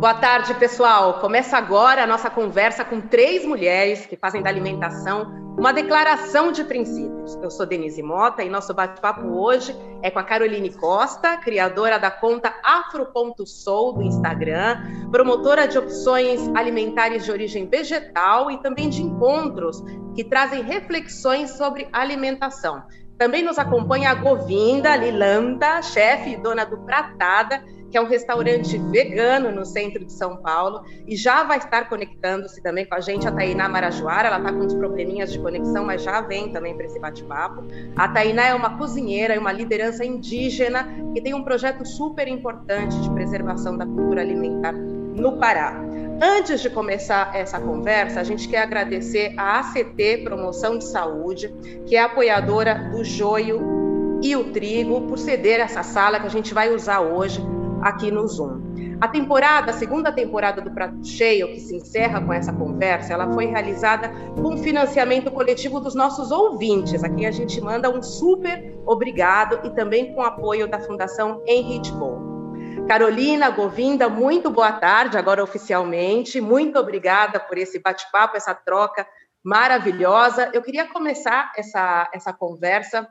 Boa tarde, pessoal. Começa agora a nossa conversa com três mulheres que fazem da alimentação uma declaração de princípios. Eu sou Denise Mota e nosso bate-papo hoje é com a Caroline Costa, criadora da conta afro.sou do Instagram, promotora de opções alimentares de origem vegetal e também de encontros que trazem reflexões sobre alimentação. Também nos acompanha a Govinda Lilanda, chefe e dona do Pratada, que é um restaurante vegano no centro de São Paulo, e já vai estar conectando-se também com a gente a Tainá Marajoara. Ela está com uns probleminhas de conexão, mas já vem também para esse bate-papo. A Tainá é uma cozinheira e uma liderança indígena que tem um projeto super importante de preservação da cultura alimentar no Pará. Antes de começar essa conversa, a gente quer agradecer a ACT Promoção de Saúde, que é apoiadora do joio e o trigo, por ceder essa sala que a gente vai usar hoje aqui no Zoom. A temporada, a segunda temporada do Prato Cheio, que se encerra com essa conversa, ela foi realizada com financiamento coletivo dos nossos ouvintes. Aqui a gente manda um super obrigado e também com apoio da Fundação Henrique Bol. Carolina, Govinda, muito boa tarde, agora oficialmente. Muito obrigada por esse bate-papo, essa troca maravilhosa. Eu queria começar essa, essa conversa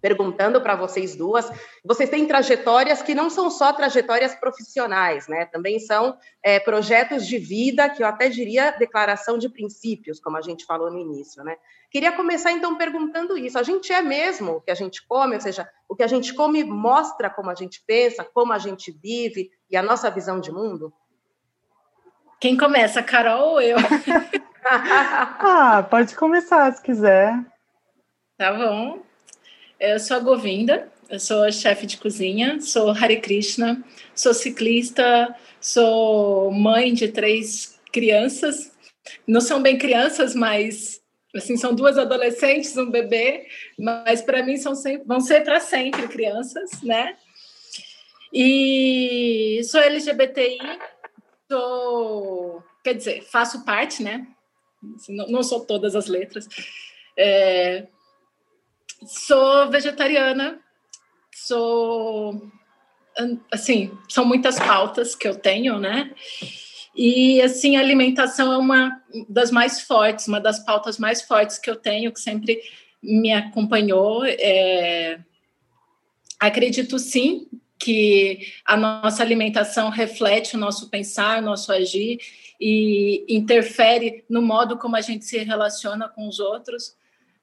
perguntando para vocês duas. Vocês têm trajetórias que não são só trajetórias profissionais, né? Também são é, projetos de vida, que eu até diria declaração de princípios, como a gente falou no início, né? Queria começar então perguntando isso. A gente é mesmo o que a gente come, ou seja, o que a gente come mostra como a gente pensa, como a gente vive e a nossa visão de mundo? Quem começa, Carol ou eu? ah, pode começar se quiser. Tá bom. Eu sou a Govinda, eu sou chefe de cozinha, sou Hare Krishna, sou ciclista, sou mãe de três crianças. Não são bem crianças, mas Assim, são duas adolescentes, um bebê, mas para mim são sempre, vão ser para sempre crianças, né? E sou LGBTI, sou, quer dizer, faço parte, né? Assim, não, não, sou todas as letras. É, sou vegetariana, sou assim, são muitas pautas que eu tenho, né? E, assim, a alimentação é uma das mais fortes, uma das pautas mais fortes que eu tenho, que sempre me acompanhou. É... Acredito, sim, que a nossa alimentação reflete o nosso pensar, o nosso agir e interfere no modo como a gente se relaciona com os outros.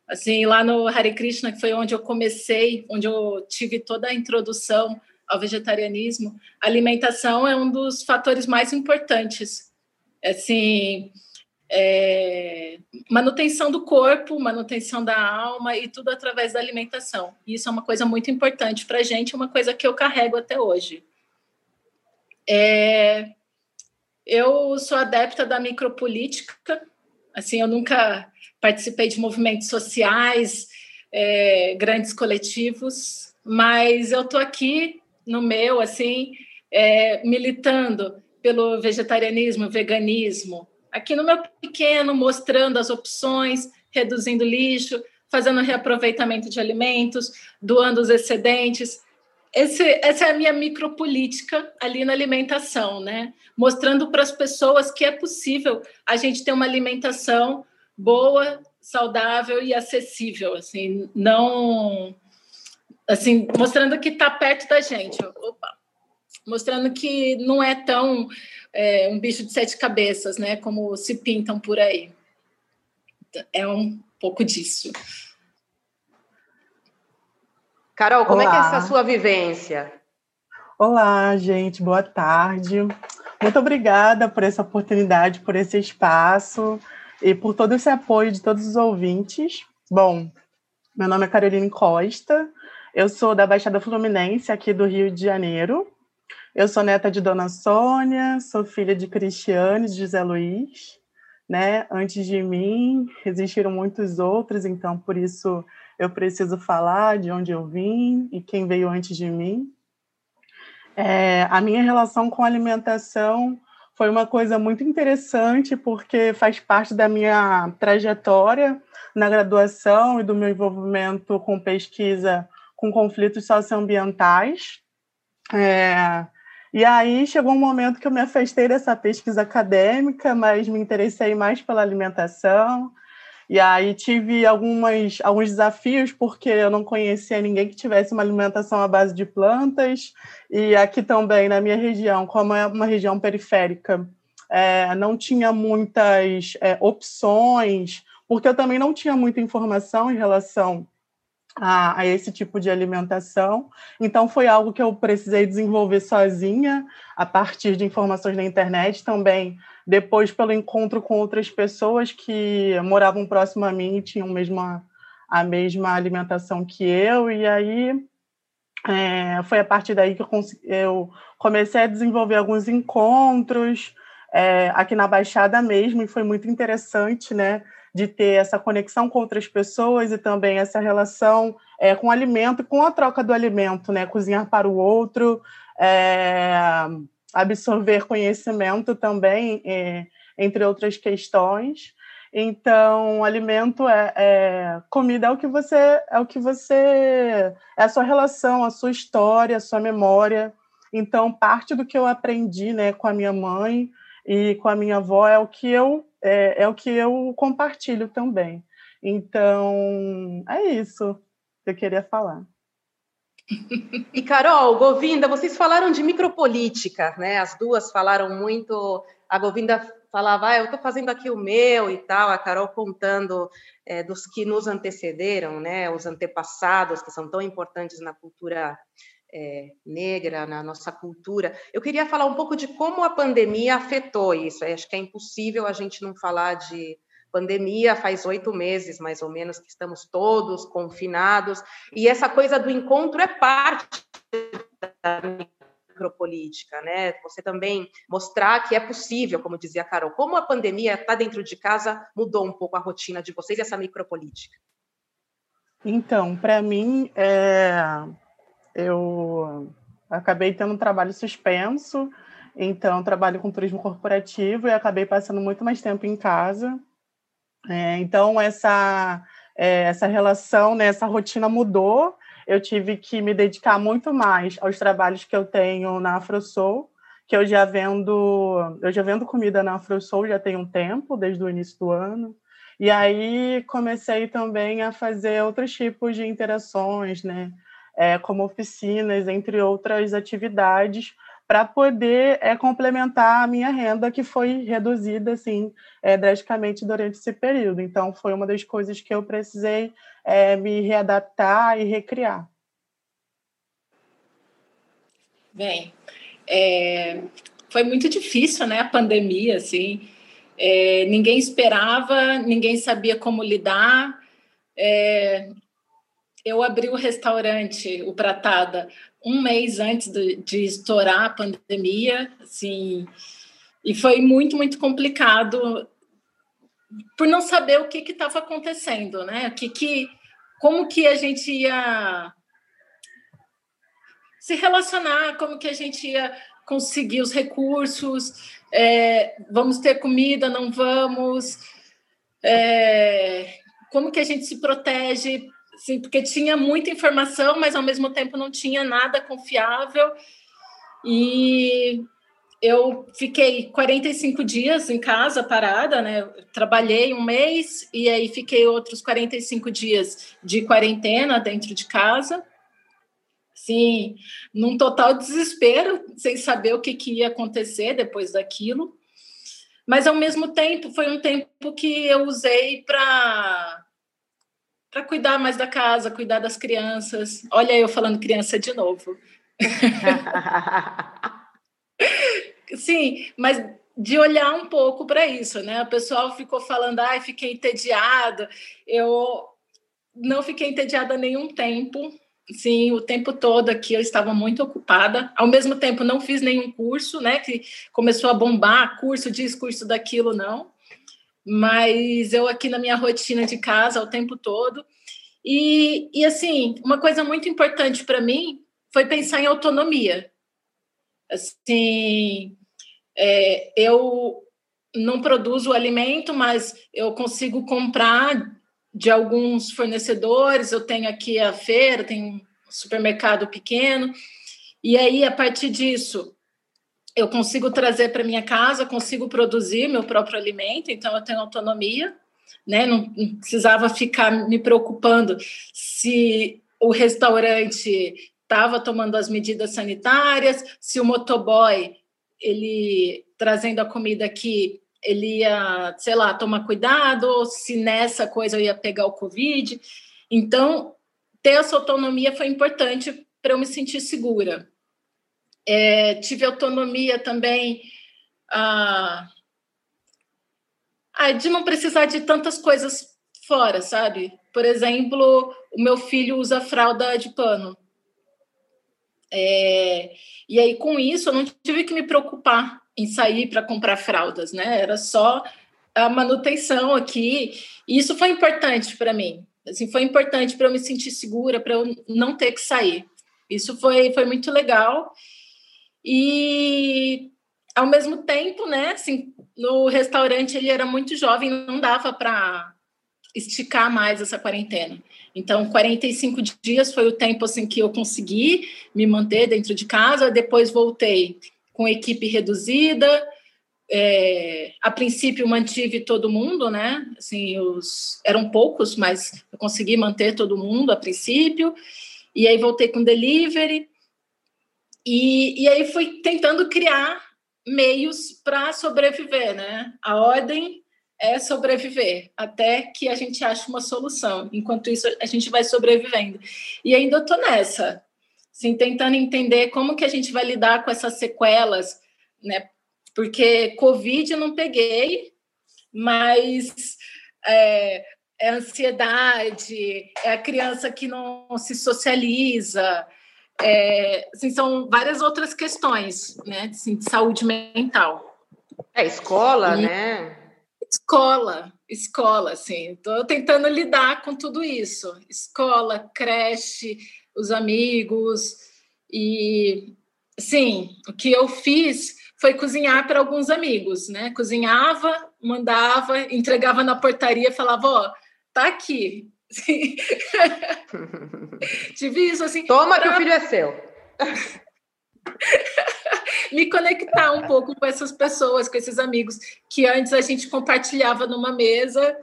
Assim, lá no Hare Krishna, que foi onde eu comecei, onde eu tive toda a introdução ao vegetarianismo, a alimentação é um dos fatores mais importantes. Assim, é, manutenção do corpo, manutenção da alma e tudo através da alimentação. Isso é uma coisa muito importante para a gente, uma coisa que eu carrego até hoje. É, eu sou adepta da micropolítica, assim, eu nunca participei de movimentos sociais, é, grandes coletivos, mas eu estou aqui no meu, assim, é, militando pelo vegetarianismo, veganismo, aqui no meu pequeno, mostrando as opções, reduzindo lixo, fazendo reaproveitamento de alimentos, doando os excedentes. Esse, essa é a minha micropolítica ali na alimentação, né? Mostrando para as pessoas que é possível a gente ter uma alimentação boa, saudável e acessível, assim, não assim, mostrando que está perto da gente. Opa. Mostrando que não é tão é, um bicho de sete cabeças, né? Como se pintam por aí. É um pouco disso. Carol, como Olá. é que é essa sua vivência? Olá, gente, boa tarde. Muito obrigada por essa oportunidade, por esse espaço e por todo esse apoio de todos os ouvintes. Bom, meu nome é Caroline Costa, eu sou da Baixada Fluminense, aqui do Rio de Janeiro. Eu sou neta de Dona Sônia, sou filha de Cristiane e de José Luiz. Né? Antes de mim, existiram muitos outros, então por isso eu preciso falar de onde eu vim e quem veio antes de mim. É, a minha relação com alimentação foi uma coisa muito interessante, porque faz parte da minha trajetória na graduação e do meu envolvimento com pesquisa com conflitos socioambientais. É, E aí chegou um momento que eu me afastei dessa pesquisa acadêmica, mas me interessei mais pela alimentação. E aí tive algumas, alguns desafios, porque eu não conhecia ninguém que tivesse uma alimentação à base de plantas. E aqui também, na minha região, como é uma região periférica, é, não tinha muitas é, opções, porque eu também não tinha muita informação em relação a, a, esse tipo de alimentação. Então, foi algo que eu precisei desenvolver sozinha, a partir de informações na internet também. Depois, pelo encontro com outras pessoas que moravam próximo a mim tinham mesma, a mesma alimentação que eu. E aí, é, foi a partir daí que eu, eu, comecei a desenvolver alguns encontros é, aqui na Baixada mesmo, e foi muito interessante, né? de ter essa conexão com outras pessoas e também essa relação é, com o alimento, com a troca do alimento, né? Cozinhar para o outro, é, absorver conhecimento também, é, entre outras questões. Então, alimento é, é, comida é o que você é o que você é a sua relação, a sua história, a sua memória. Então, parte do que eu aprendi, né, com a minha mãe e com a minha avó é o que eu é, é o que eu compartilho também. Então, é isso que eu queria falar. E Carol, Govinda, vocês falaram de micropolítica, né? As duas falaram muito. A Govinda falava, ah, eu estou fazendo aqui o meu e tal. A Carol contando é, dos que nos antecederam, né? Os antepassados que são tão importantes na cultura é, negra, na nossa cultura. Eu queria falar um pouco de como a pandemia afetou isso. Acho que é impossível a gente não falar de pandemia, faz oito meses mais ou menos que estamos todos confinados, e essa coisa do encontro é parte da micropolítica, né? Você também mostrar que é possível, como dizia a Carol, como a pandemia está dentro de casa mudou um pouco a rotina de vocês e essa micropolítica. Então, para mim, é eu acabei tendo um trabalho suspenso, então trabalho com turismo corporativo e acabei passando muito mais tempo em casa. É, então essa é, essa relação, né, essa rotina mudou. Eu tive que me dedicar muito mais aos trabalhos que eu tenho na AfroSoul, que eu já vendo, eu já vendo comida na AfroSoul já tem um tempo, desde o início do ano. E aí comecei também a fazer outros tipos de interações, né? é, como oficinas, entre outras atividades, para poder é, complementar a minha renda, que foi reduzida assim, é, drasticamente durante esse período. Então, foi uma das coisas que eu precisei é, me readaptar e recriar. Bem, é, foi muito difícil, né, a pandemia, assim, é, ninguém esperava, ninguém sabia como lidar, é, eu abri o restaurante, o Pratada, um mês antes de, de estourar a pandemia, assim, e foi muito, muito complicado por não saber o que estava acontecendo, né? O que, que, como que a gente ia se relacionar, como que a gente ia conseguir os recursos, é, vamos ter comida, não vamos, é, como que a gente se protege Sim, porque tinha muita informação, mas ao mesmo tempo não tinha nada confiável. E eu fiquei 45 dias em casa parada, né? trabalhei um mês e aí fiquei outros 45 dias de quarentena dentro de casa. Sim, num total desespero, sem saber o que, que ia acontecer depois daquilo. Mas ao mesmo tempo foi um tempo que eu usei para para cuidar mais da casa, cuidar das crianças. Olha eu falando criança de novo. Sim, mas de olhar um pouco para isso, né? O pessoal ficou falando, ai, fiquei entediado. Eu não fiquei entediada nenhum tempo. Sim, o tempo todo aqui eu estava muito ocupada. Ao mesmo tempo, não fiz nenhum curso, né? Que começou a bombar, curso disso, curso daquilo, não mas eu aqui na minha rotina de casa o tempo todo. E, e assim, uma coisa muito importante para mim foi pensar em autonomia. Assim, é, eu não produzo alimento, mas eu consigo comprar de alguns fornecedores. Eu tenho aqui a feira, tenho um supermercado pequeno. E aí, a partir disso, eu consigo trazer para minha casa, consigo produzir meu próprio alimento, então eu tenho autonomia, né? Não, precisava ficar me preocupando se o restaurante estava tomando as medidas sanitárias, se o motoboy ele trazendo a comida aqui, ele ia, sei lá, tomar cuidado, se nessa coisa eu ia pegar o Covid. Então, ter essa autonomia foi importante para eu me sentir segura. É, tive autonomia também ah, de não precisar de tantas coisas fora, sabe? Por exemplo, o meu filho usa fralda de pano. É, e aí, com isso, eu não tive que me preocupar em sair para comprar fraldas, né? Era só a manutenção aqui. E isso foi importante para mim. Assim, foi importante para eu me sentir segura, para eu não ter que sair. Isso foi, foi muito legal. E ao mesmo tempo, né, assim, no restaurante ele era muito jovem, não dava para esticar mais essa quarentena. Então, 45 dias foi o tempo assim que eu consegui me manter dentro de casa, depois voltei com equipe reduzida. É, a princípio mantive todo mundo, né? Assim, os eram poucos, mas eu consegui manter todo mundo a princípio. E aí voltei com delivery. E, e aí fui tentando criar meios para sobreviver, né? A ordem é sobreviver até que a gente ache uma solução. Enquanto isso, a gente vai sobrevivendo. E ainda estou nessa, assim, tentando entender como que a gente vai lidar com essas sequelas, né? Porque Covid eu não peguei, mas é, é ansiedade, é a criança que não se socializa, é, assim, são várias outras questões, né, assim, de saúde mental. É escola, e, né? Escola, escola, assim. Estou tentando lidar com tudo isso. Escola, creche, os amigos e, sim, o que eu fiz foi cozinhar para alguns amigos, né? Cozinhava, mandava, entregava na portaria, falava, ó, tá aqui, Tive isso assim. Toma pra... que o filho é seu. Me conectar um pouco com essas pessoas, com esses amigos que antes a gente compartilhava numa mesa,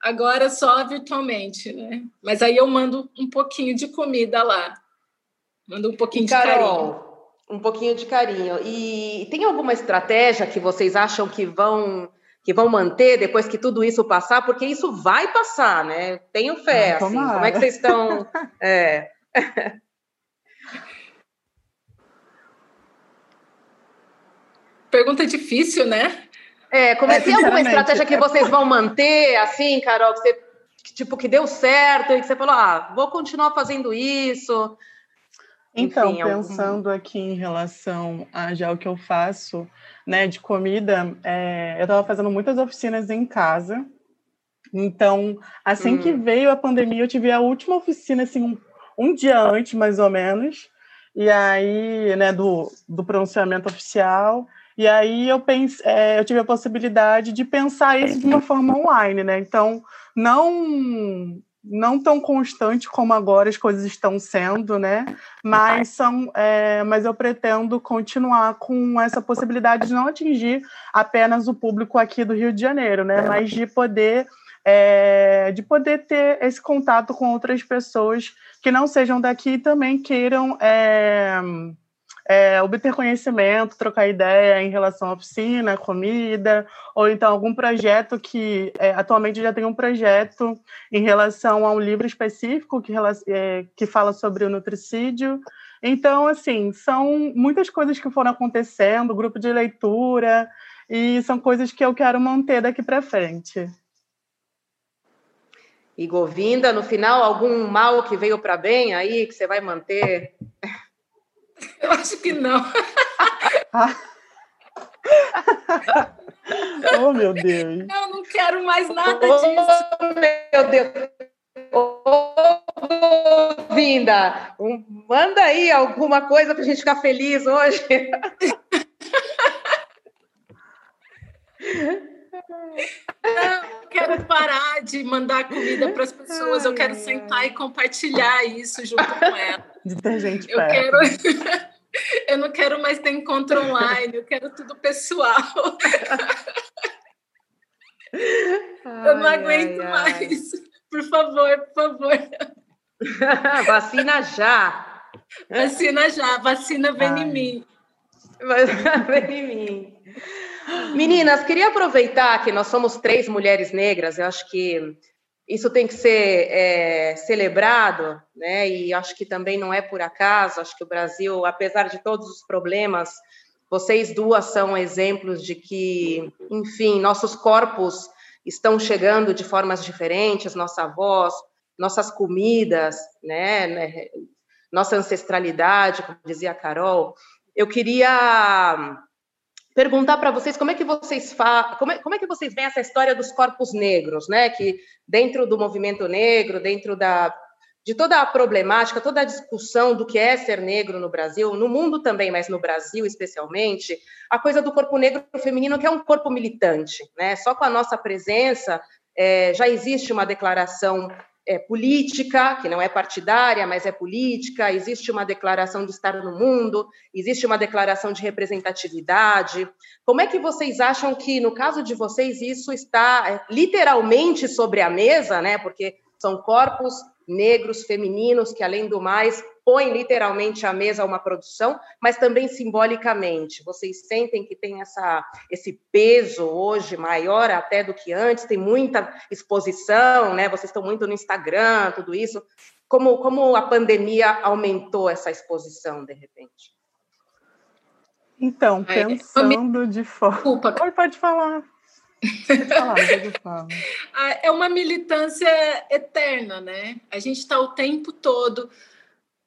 agora só virtualmente, né? Mas aí eu mando um pouquinho de comida lá. Mando um pouquinho de carinho. Um pouquinho de carinho. E tem alguma estratégia que vocês acham que vão que vão manter depois que tudo isso passar, porque isso vai passar, né? Tenho fé, ah, assim. Como é que vocês estão? É. Pergunta difícil, né? É, como é, tem alguma estratégia que vocês vão manter, assim, Carol, que você, tipo, que deu certo e que você falou, ah, vou continuar fazendo isso? Então, Enfim, pensando algum... aqui em relação a já o que eu faço, né, de comida, é, eu estava fazendo muitas oficinas em casa. Então, assim hum. que veio a pandemia, eu tive a última oficina, assim, um, um dia antes, mais ou menos, e aí, né, do, do pronunciamento oficial. E aí eu pense, é, eu tive a possibilidade de pensar isso de uma forma online, né? Então, não não tão constante como agora as coisas estão sendo, né? Mas são, é, mas eu pretendo continuar com essa possibilidade de não atingir apenas o público aqui do Rio de Janeiro, né? Mas de poder é, de poder ter esse contato com outras pessoas que não sejam daqui e também queiram é, é, obter conhecimento, trocar ideia em relação à oficina, comida, ou então algum projeto que é, atualmente já tem um projeto em relação a um livro específico que, é, que fala sobre o nutricídio. Então, assim, são muitas coisas que foram acontecendo, grupo de leitura, e são coisas que eu quero manter daqui para frente. E Govinda, no final, algum mal que veio para bem aí, que você vai manter? Eu acho que não. oh, meu Deus. Eu não quero mais nada oh, disso. Meu Deus. Oh, Vinda, um, manda aí alguma coisa para a gente ficar feliz hoje. Não, quero parar de mandar comida para as pessoas. Eu quero sentar e compartilhar isso junto com elas. Detergente Eu quero. eu não quero mais ter encontro online, eu quero tudo pessoal. Ai, eu não aguento ai, mais. Ai. Por favor, por favor. Vacina já. Vacina já, vacina vem em mim. Vacina vem em mim. Meninas, queria aproveitar que nós somos três mulheres negras, eu acho que isso tem que ser é, celebrado, né? E acho que também não é por acaso. Acho que o Brasil, apesar de todos os problemas, vocês duas são exemplos de que, enfim, nossos corpos estão chegando de formas diferentes, nossa voz, nossas comidas, né? né nossa ancestralidade, como dizia a Carol. Eu queria perguntar para vocês como é que vocês fa... como, é, como é que vocês veem essa história dos corpos negros, né? Que dentro do movimento negro, dentro da de toda a problemática, toda a discussão do que é ser negro no Brasil, no mundo também, mas no Brasil especialmente, a coisa do corpo negro feminino que é um corpo militante, né? Só com a nossa presença é, já existe uma declaração é, política, que não é partidária, mas é política, existe uma declaração de estar no mundo, existe uma declaração de representatividade. Como é que vocês acham que, no caso de vocês, isso está é, literalmente sobre a mesa, né? Porque são corpos negros, femininos, que, além do mais, põem literalmente à mesa uma produção, mas também simbolicamente. Vocês sentem que tem essa, esse peso hoje maior até do que antes, tem muita exposição, né? Vocês estão muito no Instagram, tudo isso. Como, como a pandemia aumentou essa exposição, de repente? Então, pensando de forma. Desculpa. Oi, pode falar. É uma militância eterna, né? A gente está o tempo todo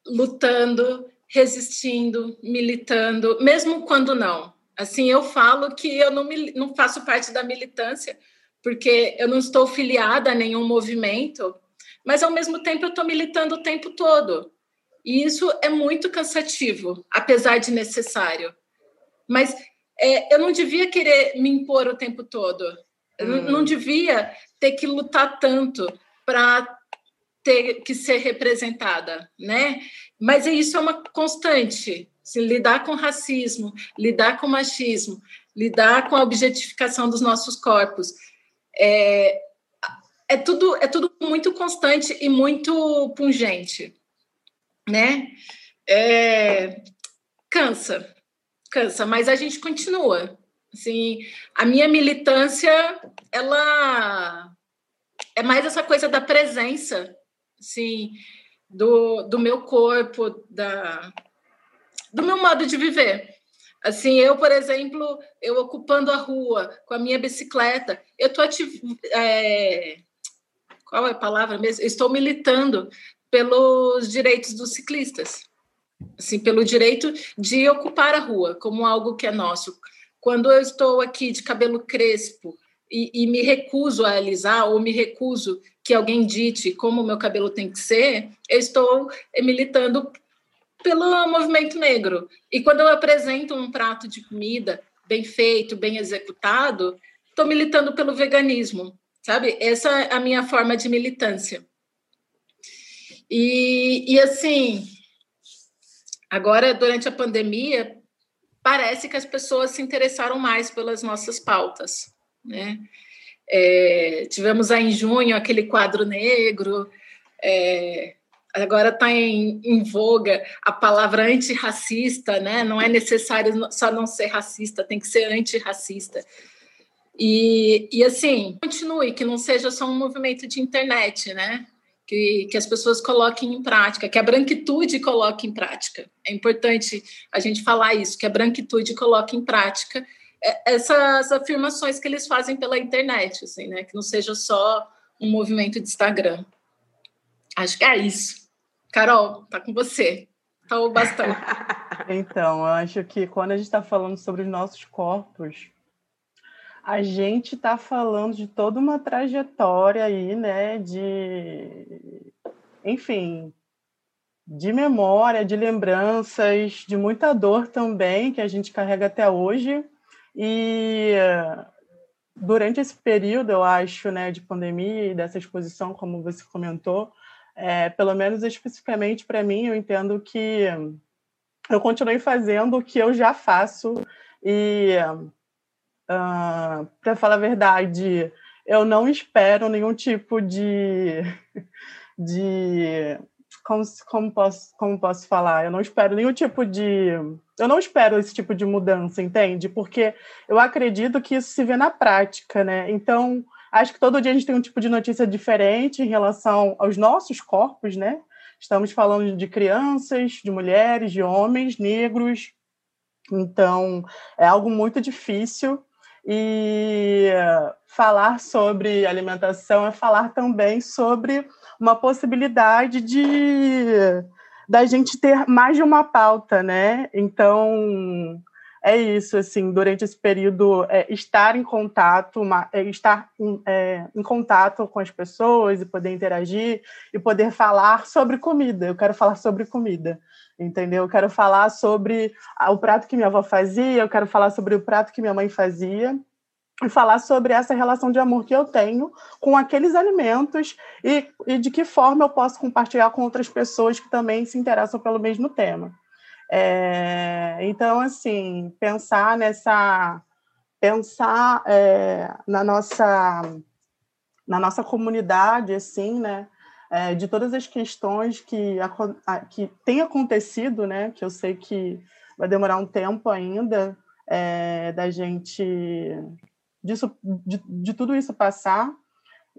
lutando, resistindo, militando, mesmo quando não. Assim, eu falo que eu não, não faço parte da militância, porque eu não estou filiada a nenhum movimento, mas ao mesmo tempo eu estou militando o tempo todo. E isso é muito cansativo, apesar de necessário. Mas é, eu não devia querer me impor o tempo todo. Eu hum. não devia ter que lutar tanto para ter que ser representada, né? Mas isso é uma constante. Se lidar com racismo, lidar com machismo, lidar com a objetificação dos nossos corpos, é, é tudo é tudo muito constante e muito pungente, né? É, cansa, cansa, mas a gente continua. Assim, a minha militância, ela é mais essa coisa da presença, assim, do, do meu corpo, da, do meu modo de viver. Assim, eu, por exemplo, eu ocupando a rua com a minha bicicleta, eu estou é, qual é a palavra mesmo? Eu estou militando pelos direitos dos ciclistas assim, pelo direito de ocupar a rua como algo que é nosso. Quando eu estou aqui de cabelo crespo e, e me recuso a alisar ou me recuso que alguém dite como o meu cabelo tem que ser, eu estou militando pelo movimento negro. E quando eu apresento um prato de comida bem feito, bem executado, estou militando pelo veganismo, sabe? Essa é a minha forma de militância. E, e assim, Agora, durante a pandemia, parece que as pessoas se interessaram mais pelas nossas pautas, né? É, tivemos aí em junho aquele quadro negro, é, agora está em, em, voga a palavra antirracista, né? Não é necessário só não ser racista, tem que ser antirracista. E, e assim, continue, que não seja só um movimento de internet, né? que, que as pessoas coloquem em prática, que a branquitude coloque em prática. É importante a gente falar isso, que a branquitude coloque em prática essas afirmações que eles fazem pela internet, assim, né? Que não seja só um movimento de Instagram. Acho que é isso. Carol, tá com você. Falou bastante. Então, eu acho que quando a gente está falando sobre os nossos corpos, a gente está falando de toda uma trajetória aí, né, de, enfim, de memória, de lembranças, de muita dor também que a gente carrega até hoje. E durante esse período, eu acho, né, de pandemia e dessa exposição, como você comentou, é, pelo menos especificamente para mim, eu entendo que eu continuei fazendo o que eu já faço e, uh, ah, para falar a verdade, eu não espero nenhum tipo de, de como, como, posso, como posso falar? Eu não espero nenhum tipo de. Eu não espero esse tipo de mudança, entende? Porque eu acredito que isso se vê na prática, né? Então, acho que todo dia a gente tem um tipo de notícia diferente em relação aos nossos corpos, né? Estamos falando de crianças, de mulheres, de homens, negros. Então, é algo muito difícil. E falar sobre alimentação é falar também sobre uma possibilidade de da gente ter mais de uma pauta, né? Então é isso, assim, durante esse período, é, estar em contato, uma, é, estar em, é, em, contato com as pessoas e poder interagir e poder falar sobre comida. Eu quero falar sobre comida, entendeu? Eu quero falar sobre o prato que minha avó fazia, eu quero falar sobre o prato que minha mãe fazia e falar sobre essa relação de amor que eu tenho com aqueles alimentos e, e de que forma eu posso compartilhar com outras pessoas que também se interessam pelo mesmo tema. É, então, assim, pensar nessa. pensar é, na nossa na nossa comunidade, assim, né? É, de todas as questões que, que têm acontecido, né? Que eu sei que vai demorar um tempo ainda é, da gente disso, de, de tudo isso passar.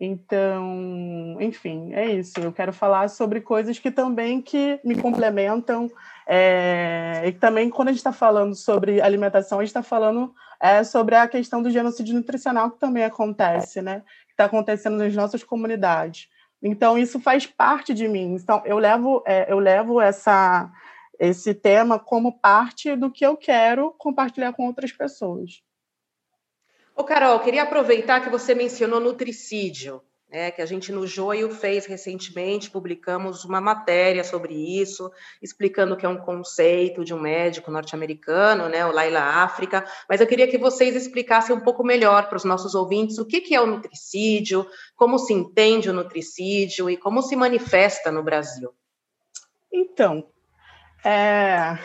Então, enfim, é isso. Eu quero falar sobre coisas que também que me complementam. É, e também, quando a gente está falando sobre alimentação, a gente está falando é, sobre a questão do genocídio nutricional que também acontece, né? Que está acontecendo nas nossas comunidades. Então, isso faz parte de mim. Então, eu levo, é, eu levo essa, esse tema como parte do que eu quero compartilhar com outras pessoas. Ô, Carol, queria aproveitar que você mencionou nutricídio, né, que a gente no Joio fez recentemente, publicamos uma matéria sobre isso, explicando que é um conceito de um médico norte-americano, né, o Laila África, mas eu queria que vocês explicassem um pouco melhor para os nossos ouvintes o que, que é o nutricídio, como se entende o nutricídio e como se manifesta no Brasil. Então, é...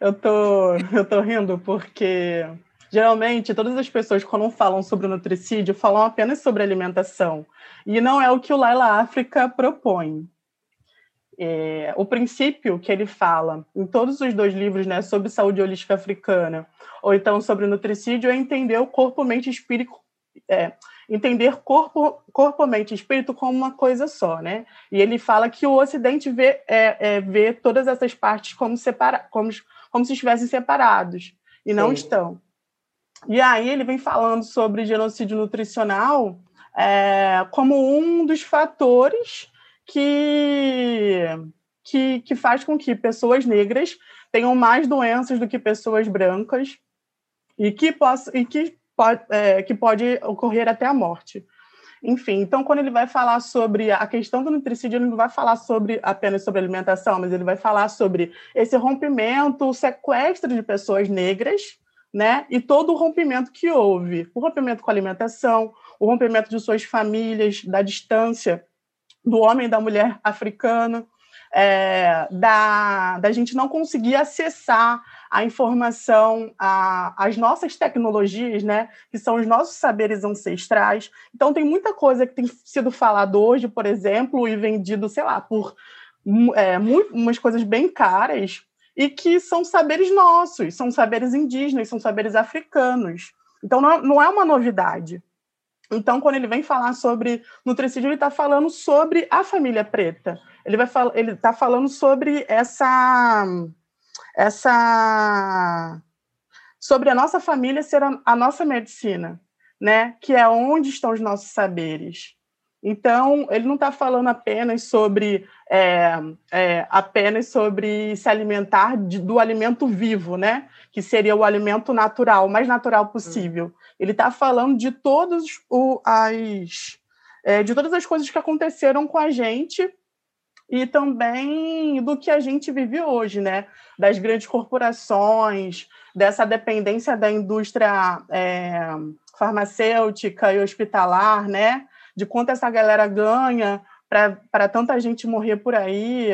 eu tô, eu tô rindo porque Geralmente, todas as pessoas, quando falam sobre nutricídio, falam apenas sobre alimentação. E não é o que o Laila África propõe. É, o princípio que ele fala em todos os dois livros né, sobre saúde holística africana, ou então sobre nutricídio, é entender o corpo, mente e espírito. É, entender corpo, corpo, mente e espírito como uma coisa só, né? E ele fala que o Ocidente vê, é, é, vê todas essas partes como, separa, como, como se estivessem separados, e não Sim. estão. E aí ele vem falando sobre genocídio nutricional é, como um dos fatores que, que, que faz com que pessoas negras tenham mais doenças do que pessoas brancas e que, possa, e que, pode, é, que pode ocorrer até a morte. Enfim, então quando ele vai falar sobre a questão do nutricídio, ele não vai falar sobre apenas sobre alimentação, mas ele vai falar sobre esse rompimento, o sequestro de pessoas negras, né? E todo o rompimento que houve, o rompimento com a alimentação, o rompimento de suas famílias, da distância do homem e da mulher africana, é, da, da gente não conseguir acessar a informação, a, as nossas tecnologias, né, que são os nossos saberes ancestrais. Então, tem muita coisa que tem sido falado hoje, por exemplo, e vendido, sei lá, por é, muito, umas coisas bem caras, e que são saberes nossos, são saberes indígenas, são saberes africanos. Então, não, não é uma novidade. Então, quando ele vem falar sobre nutricídio, ele está falando sobre a família preta. Ele vai ele está falando sobre essa essa sobre a nossa família ser a, a, nossa medicina, né? Que é onde estão os nossos saberes. Então, ele não está falando apenas sobre é, é, apenas sobre se alimentar de, do alimento vivo, né? Que seria o alimento natural, o mais natural possível. Hum. Ele está falando de todas o, as é, de todas as coisas que aconteceram com a gente e também do que a gente vive hoje, né? Das grandes corporações, dessa dependência da indústria é, farmacêutica e hospitalar, né? De quanto essa galera ganha para tanta gente morrer por aí.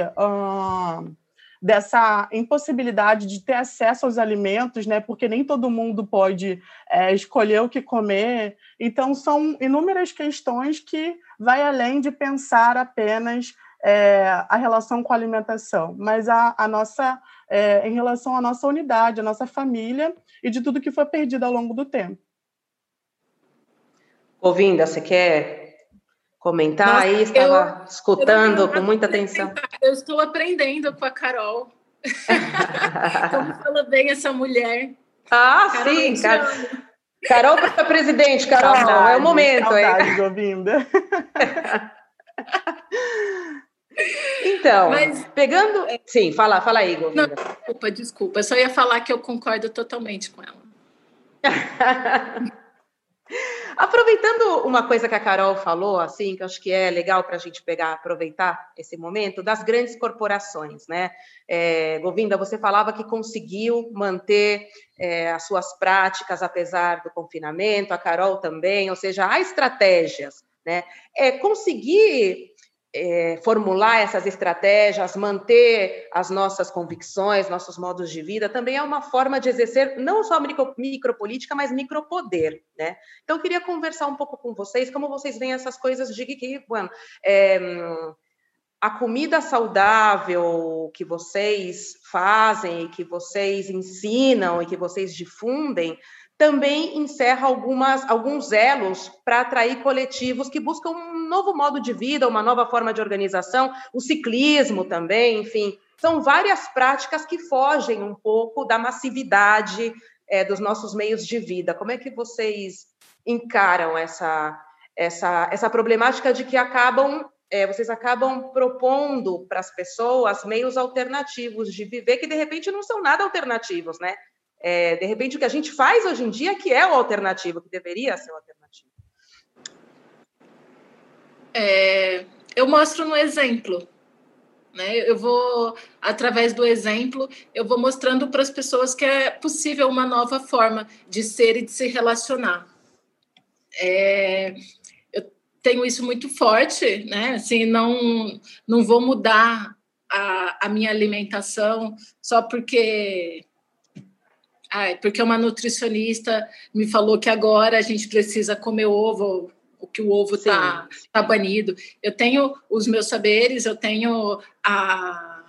Dessa impossibilidade de ter acesso aos alimentos, né? Porque nem todo mundo pode é, escolher o que comer. Então, são inúmeras questões que vai além de pensar apenas é, a relação com a alimentação, mas a, a nossa é, em relação à nossa unidade, à nossa família e de tudo que foi perdido ao longo do tempo. Ouvinda, você quer comentar Nossa, aí? Estava eu, escutando eu com muita atenção. Eu estou aprendendo com a Carol. Como fala bem essa mulher. Ah, Carol, sim, Car... Carol para presidente, Carol, saudade, é o momento. Saudade, Govinda. Então, Mas, pegando. Sim, fala, fala aí, Govinda. Não, desculpa, desculpa. Eu só ia falar que eu concordo totalmente com ela. Aproveitando uma coisa que a Carol falou, assim, que eu acho que é legal para a gente pegar, aproveitar esse momento, das grandes corporações, né? É, Govinda, você falava que conseguiu manter é, as suas práticas apesar do confinamento, a Carol também, ou seja, há estratégias, né? É, conseguir é, formular essas estratégias, manter as nossas convicções, nossos modos de vida, também é uma forma de exercer não só micro, micropolítica, mas micropoder, né? Então, eu queria conversar um pouco com vocês, como vocês veem essas coisas de que, bueno, é, a comida saudável que vocês fazem, que vocês ensinam e que vocês difundem, também encerra algumas, alguns elos para atrair coletivos que buscam um novo modo de vida, uma nova forma de organização, o ciclismo também, enfim. São várias práticas que fogem um pouco da massividade é, dos nossos meios de vida. Como é que vocês encaram essa, essa, essa problemática de que acabam é, vocês acabam propondo para as pessoas meios alternativos de viver que de repente não são nada alternativos, né? É, de repente, o que a gente faz hoje em dia que é o alternativo, que deveria ser o alternativo. É, eu mostro no exemplo. Né? Eu vou, através do exemplo, eu vou mostrando para as pessoas que é possível uma nova forma de ser e de se relacionar. É, eu tenho isso muito forte, né? Assim, não, não vou mudar a, a minha alimentação só porque porque uma nutricionista me falou que agora a gente precisa comer ovo, o que o ovo está tá banido. Eu tenho os meus saberes, eu tenho a,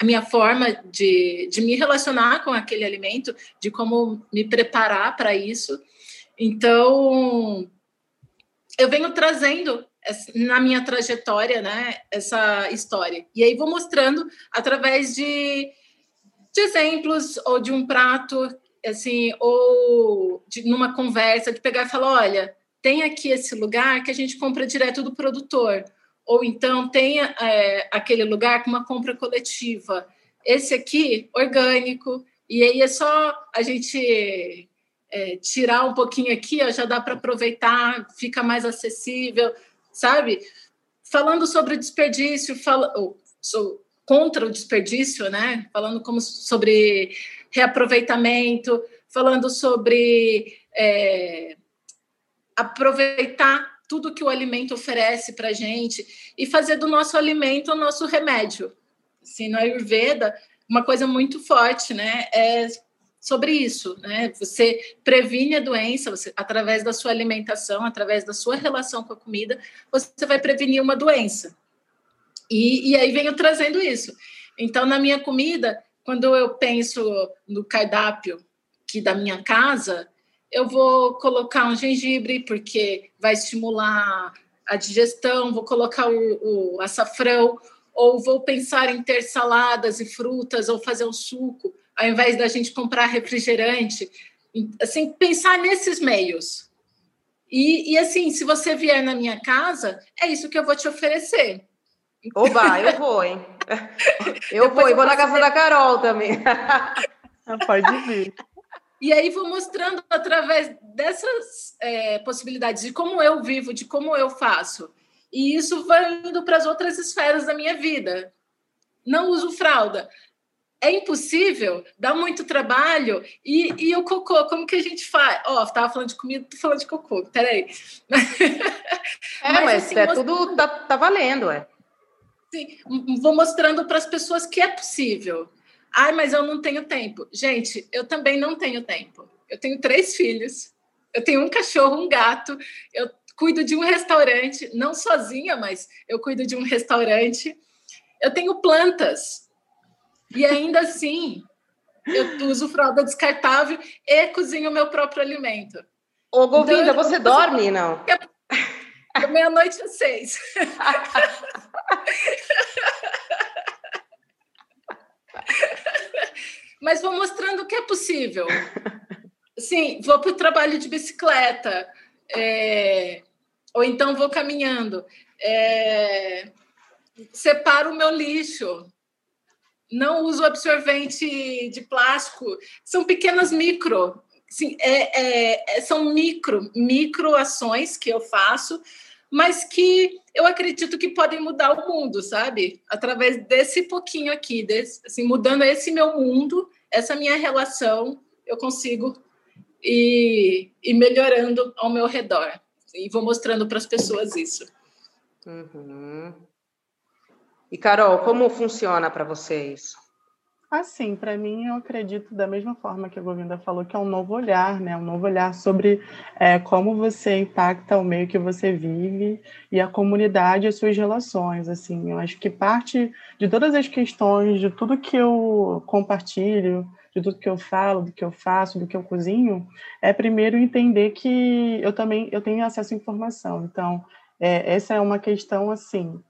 a minha forma de, de me relacionar com aquele alimento, de como me preparar para isso. Então, eu venho trazendo na minha trajetória, né, essa história. E aí vou mostrando através de de exemplos ou de um prato, assim, ou de, numa conversa, de pegar e falar: olha, tem aqui esse lugar que a gente compra direto do produtor, ou então tem é, aquele lugar com uma compra coletiva. Esse aqui, orgânico, e aí é só a gente é, tirar um pouquinho aqui, ó, já dá para aproveitar, fica mais acessível, sabe? Falando sobre o desperdício, fala, ou, so, contra o desperdício, né? Falando como sobre reaproveitamento, falando sobre é, aproveitar tudo que o alimento oferece para a gente e fazer do nosso alimento o nosso remédio. Assim, no Ayurveda, uma coisa muito forte, né? É sobre isso, né? Você previne a doença, você, através da sua alimentação, através da sua relação com a comida, você vai prevenir uma doença. E, e aí venho trazendo isso. Então, na minha comida, quando eu penso no cardápio que da minha casa, eu vou colocar um gengibre, porque vai estimular a digestão, vou colocar o, o açafrão, ou vou pensar em ter saladas e frutas, ou fazer um suco, ao invés da gente comprar refrigerante. Assim, pensar nesses meios. E, e assim, se você vier na minha casa, é isso que eu vou te oferecer. Oba, eu vou, hein? Eu vou, e vou na casa da Carol também. Ah, pode vir. E aí vou mostrando através dessas é, possibilidades de como eu vivo, de como eu faço. E isso vai indo para as outras esferas da minha vida. Não uso fralda. É impossível, dá muito trabalho. E, e o cocô, como que a gente faz? Ó, oh, estava falando de comida, tô falando de cocô, peraí. É, mas, mas assim, é tudo tá, tá valendo, é. Sim, vou mostrando para as pessoas que é possível. Ai, mas eu não tenho tempo. Gente, eu também não tenho tempo. Eu tenho três filhos, eu tenho um cachorro, um gato, eu cuido de um restaurante, não sozinha, mas eu cuido de um restaurante. Eu tenho plantas. E ainda assim, eu uso fralda descartável e cozinho o meu próprio alimento. Ô, Govinda, então, você dorme, não? Meia-noite às seis. Mas vou mostrando o que é possível. Sim, vou para o trabalho de bicicleta, é, ou então vou caminhando. É, separo o meu lixo, não uso absorvente de plástico. São pequenas micro, sim, é, é, é, são micro, micro ações que eu faço, mas que eu acredito que podem mudar o mundo, sabe? Através desse pouquinho aqui, desse, assim, mudando esse meu mundo, essa minha relação, eu consigo ir, ir melhorando ao meu redor. E vou mostrando para as pessoas isso. Uhum. E, Carol, como funciona para vocês? Assim, para mim, eu acredito da mesma forma que a Govinda falou, que é um novo olhar, né? Um novo olhar sobre é, como você impacta o meio que você vive e a comunidade e as suas relações. Assim, eu acho que parte de todas as questões, de tudo que eu compartilho, de tudo que eu falo, do que eu faço, do que eu cozinho, é primeiro entender que eu também eu tenho acesso à informação. Então, é, essa é uma questão assim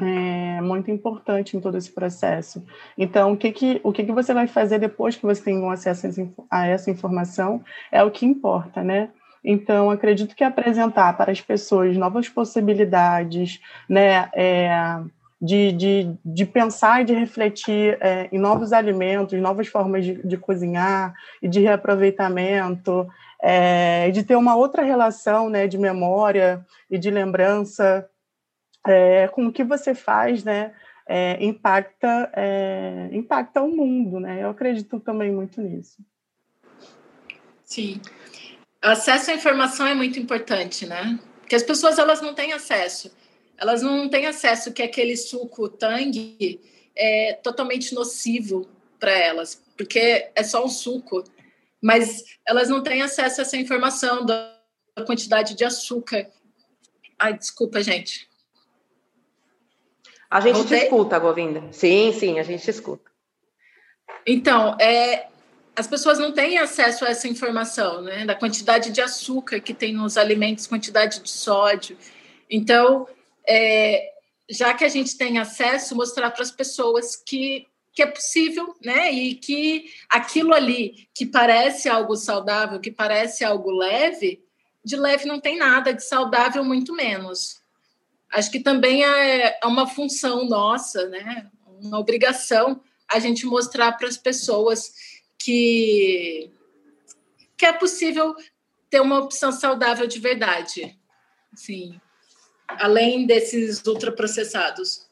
é muito importante em todo esse processo. Então, o que, que, o que, que você vai fazer depois que você tem um acesso a essa informação é o que importa, né? Então, acredito que apresentar para as pessoas novas possibilidades, né, é, de, de, de pensar e de refletir é, em novos alimentos, novas formas de, de cozinhar e de reaproveitamento, é, de ter uma outra relação né, de memória e de lembrança é, com o que você faz, né, é, impacta, é, impacta o mundo, né? Eu acredito também muito nisso. Sim. Acesso à informação é muito importante, né? Porque as pessoas elas não têm acesso. Elas não têm acesso que aquele suco Tang é totalmente nocivo para elas, porque é só um suco. Mas elas não têm acesso a essa informação da quantidade de açúcar. Ai, desculpa, gente. A gente Voltei? te escuta, Govinda. Sim, sim, a gente te escuta. Então, é, as pessoas não têm acesso a essa informação, né? Da quantidade de açúcar que tem nos alimentos, quantidade de sódio. Então, é, já que a gente tem acesso, mostrar para as pessoas que, que é possível, né? E que aquilo ali que parece algo saudável, que parece algo leve, de leve não tem nada, de saudável muito menos acho que também é, é uma função nossa, né? Uma obrigação a gente mostrar para as pessoas que que é possível ter uma opção saudável de verdade, sim, além desses ultraprocessados.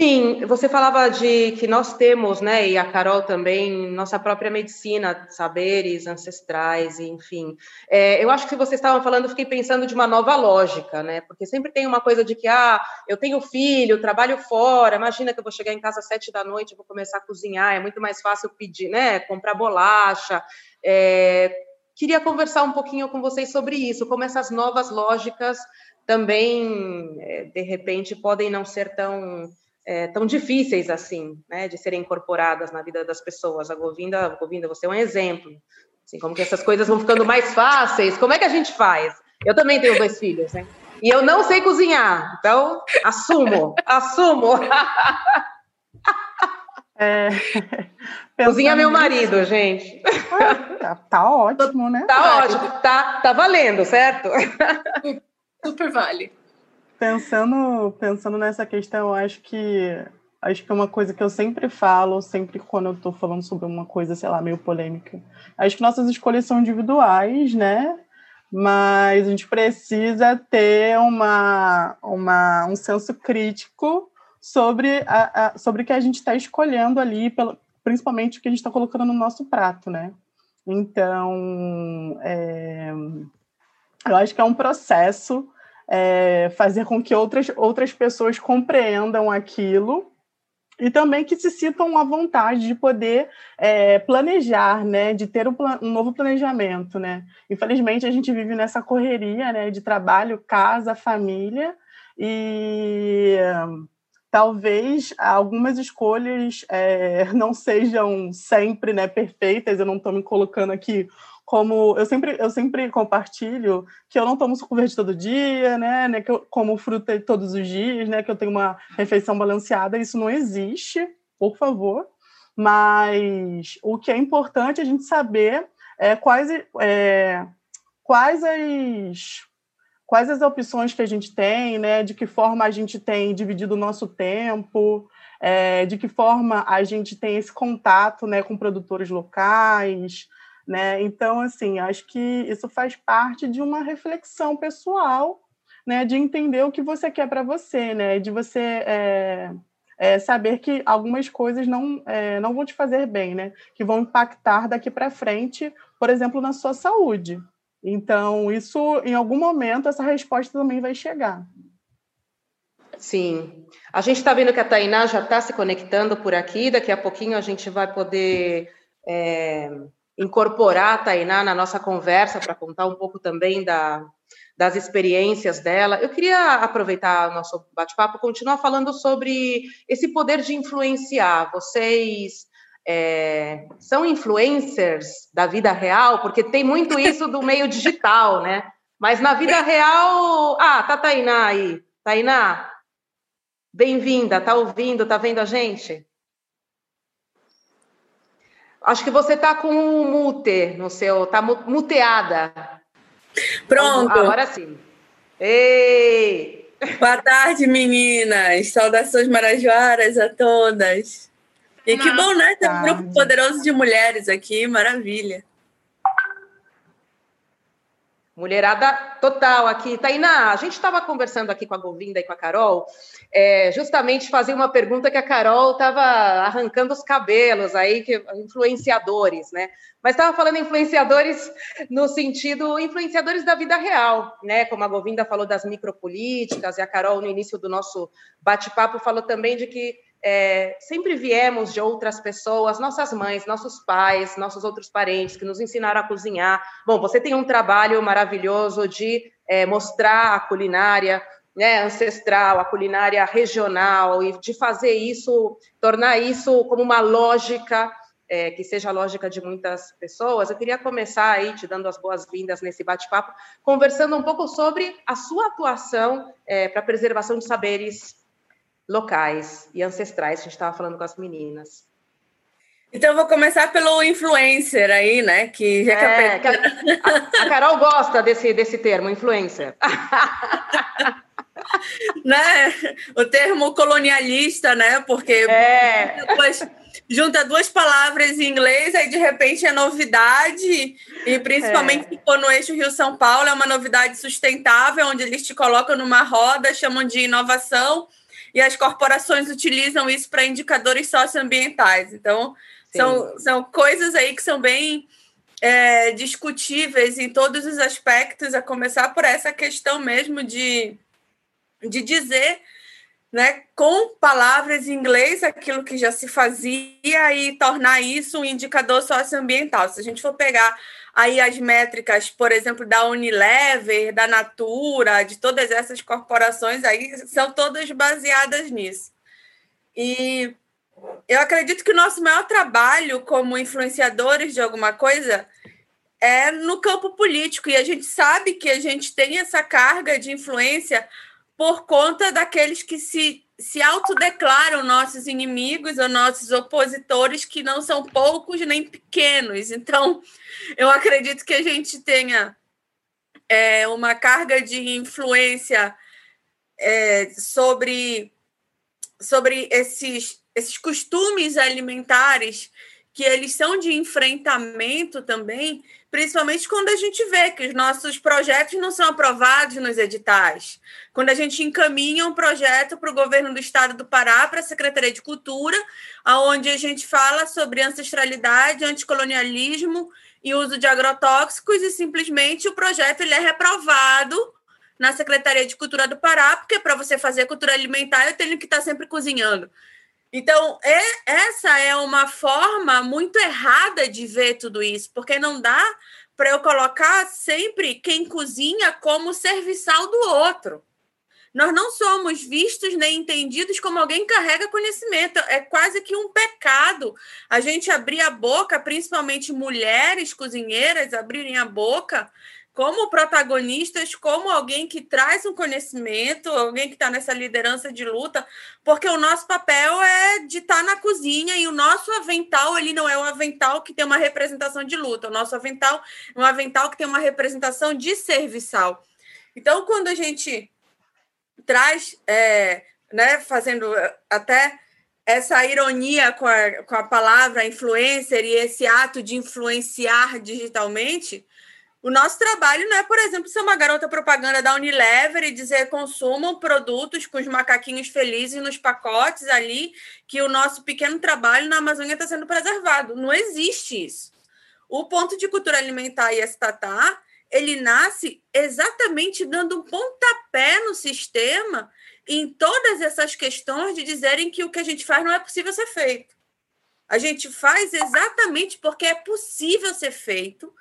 Sim, você falava de que nós temos, né, e a Carol também, nossa própria medicina, saberes ancestrais, enfim. É, eu acho que se vocês estavam falando, eu fiquei pensando de uma nova lógica, né, porque sempre tem uma coisa de que, ah, eu tenho filho, trabalho fora, imagina que eu vou chegar em casa às sete da noite, vou começar a cozinhar, é muito mais fácil pedir, né, comprar bolacha. É, queria conversar um pouquinho com vocês sobre isso, como essas novas lógicas também, é, de repente, podem não ser tão é, tão difíceis assim, né, de serem incorporadas na vida das pessoas. A Govinda, Govinda, você é um exemplo. Assim, como que essas coisas vão ficando mais fáceis. Como é que a gente faz? Eu também tenho dois filhos, né? E eu não sei cozinhar, então assumo, assumo. É, Cozinha meu marido, nisso. gente. Tá, tá, ótimo, né? Tá ótimo, tá, tá valendo, certo? Super vale pensando, pensando nessa questão, acho que acho que é uma coisa que eu sempre falo, sempre quando eu estou falando sobre uma coisa, sei lá, meio polêmica. Acho que nossas escolhas são individuais, né? Mas a gente precisa ter uma, uma, um senso crítico sobre, a, a sobre o que a gente está escolhendo ali, pelo, principalmente o que a gente está colocando no nosso prato, né? Então, é, eu acho que é um processo é, fazer com que outras, outras pessoas compreendam aquilo e também que se sintam à vontade de poder é, planejar, né, de ter um, um, novo planejamento, né. Infelizmente a gente vive nessa correria, né, de trabalho, casa, família e talvez algumas escolhas é, não sejam sempre, né, perfeitas. Eu não estou me colocando aqui como eu sempre eu sempre compartilho que eu não tomo suco verde todo dia, né, né que eu como fruta todos os dias, né, que eu tenho uma refeição balanceada, isso não existe, por favor. Mas o que é importante a gente saber é, quais é, quais as quais as opções que a gente tem, né, de que forma a gente tem dividido o nosso tempo, é, de que forma a gente tem esse contato, né, com produtores locais, né? Então, assim, acho que isso faz parte de uma reflexão pessoal, né? De entender o que você quer para você, né? De você é, é, saber que algumas coisas não, é, não vão te fazer bem, né? Que vão impactar daqui para frente, por exemplo, na sua saúde. Então, isso, em algum momento, essa resposta também vai chegar. Sim. A gente está vendo que a Tainá já está se conectando por aqui, daqui a pouquinho a gente vai poder é, incorporar a Tainá na nossa conversa para contar um pouco também da, das experiências dela. Eu queria aproveitar o nosso bate-papo, continuar falando sobre esse poder de influenciar. Vocês é, são influencers da vida real, porque tem muito isso do meio digital, né? Mas na vida real. Ah, tá Tainá aí. Tainá, bem-vinda, tá ouvindo, tá vendo a gente? Acho que você está com um mute no seu. Está muteada. Pronto. Agora sim. Ei! Boa tarde, meninas. Saudações marajoaras a todas. E que bom, né? Ter um grupo poderoso de mulheres aqui. Maravilha. Mulherada total aqui. Tainá, a gente estava conversando aqui com a Govinda e com a Carol, é, justamente fazer uma pergunta que a Carol estava arrancando os cabelos aí, que influenciadores, né? Mas estava falando influenciadores no sentido influenciadores da vida real, né? Como a Govinda falou das micropolíticas e a Carol no início do nosso bate-papo falou também de que é, sempre viemos de outras pessoas, nossas mães, nossos pais, nossos outros parentes que nos ensinaram a cozinhar. Bom, você tem um trabalho maravilhoso de é, mostrar a culinária né, ancestral, a culinária regional e de fazer isso, tornar isso como uma lógica é, que seja a lógica de muitas pessoas. Eu queria começar aí te dando as boas-vindas nesse bate-papo, conversando um pouco sobre a sua atuação é, para a preservação de saberes locais e ancestrais, a gente estava falando com as meninas. Então, eu vou começar pelo influencer aí, né? Que já é, que a, a, a, Carol gosta desse, desse termo, influencer. né? O termo colonialista, né? Porque é. depois junta duas palavras em inglês, aí de repente é novidade, e principalmente é. se for no eixo Rio-São Paulo, é uma novidade sustentável, onde eles te colocam numa roda, chamam de inovação, e as corporações utilizam isso para indicadores socioambientais. Então, são, são coisas aí que são bem é, discutíveis em todos os aspectos, a começar por essa questão mesmo de, de dizer né, com palavras em inglês aquilo que já se fazia e tornar isso um indicador socioambiental. Se a gente for pegar aí as métricas, por exemplo, da Unilever, da Natura, de todas essas corporações aí, são todas baseadas nisso. E eu acredito que o nosso maior trabalho como influenciadores de alguma coisa é no campo político, e a gente sabe que a gente tem essa carga de influência por conta daqueles que se, se autodeclaram nossos inimigos ou nossos opositores, que não são poucos nem pequenos. Então, eu acredito que a gente tenha é, uma carga de influência é, sobre, sobre esses, esses costumes alimentares que eles são de enfrentamento também, principalmente quando a gente vê que os nossos projetos não são aprovados nos editais. Quando a gente encaminha um projeto para o governo do estado do Pará, para a Secretaria de Cultura, onde a gente fala sobre ancestralidade, anticolonialismo e uso de agrotóxicos, e simplesmente o projeto ele é reprovado na Secretaria de Cultura do Pará, porque para você fazer cultura alimentar eu tenho que estar sempre cozinhando. Então, é, essa é uma forma muito errada de ver tudo isso, porque não dá para eu colocar sempre quem cozinha como serviçal do outro. Nós não somos vistos nem entendidos como alguém carrega conhecimento. É quase que um pecado a gente abrir a boca, principalmente mulheres cozinheiras abrirem a boca como protagonistas, como alguém que traz um conhecimento, alguém que está nessa liderança de luta, porque o nosso papel é de estar tá na cozinha e o nosso avental ele não é um avental que tem uma representação de luta, o nosso avental é um avental que tem uma representação de serviçal. Então, quando a gente traz, é, né, fazendo até essa ironia com a, com a palavra influencer e esse ato de influenciar digitalmente, o nosso trabalho não é, por exemplo, ser uma garota propaganda da Unilever e dizer consumam produtos com os macaquinhos felizes nos pacotes ali, que o nosso pequeno trabalho na Amazônia está sendo preservado. Não existe isso. O ponto de cultura alimentar e estatar, ele nasce exatamente dando um pontapé no sistema em todas essas questões de dizerem que o que a gente faz não é possível ser feito. A gente faz exatamente porque é possível ser feito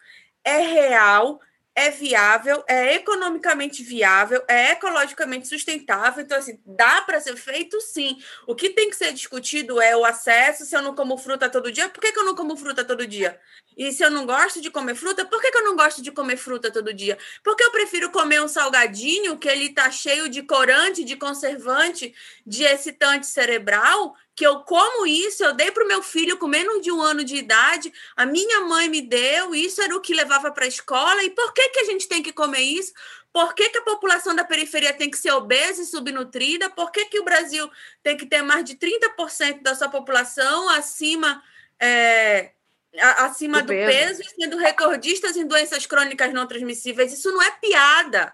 é real, é viável, é economicamente viável, é ecologicamente sustentável. Então, assim, dá para ser feito sim. O que tem que ser discutido é o acesso. Se eu não como fruta todo dia, por que, que eu não como fruta todo dia? E se eu não gosto de comer fruta, por que, que eu não gosto de comer fruta todo dia? Porque eu prefiro comer um salgadinho que ele tá cheio de corante, de conservante, de excitante cerebral, que eu como isso, eu dei para o meu filho com menos de um ano de idade, a minha mãe me deu, isso era o que levava para a escola. E por que, que a gente tem que comer isso? Por que, que a população da periferia tem que ser obesa e subnutrida? Por que, que o Brasil tem que ter mais de 30% da sua população acima, é, acima do, do peso. peso e sendo recordistas em doenças crônicas não transmissíveis? Isso não é piada.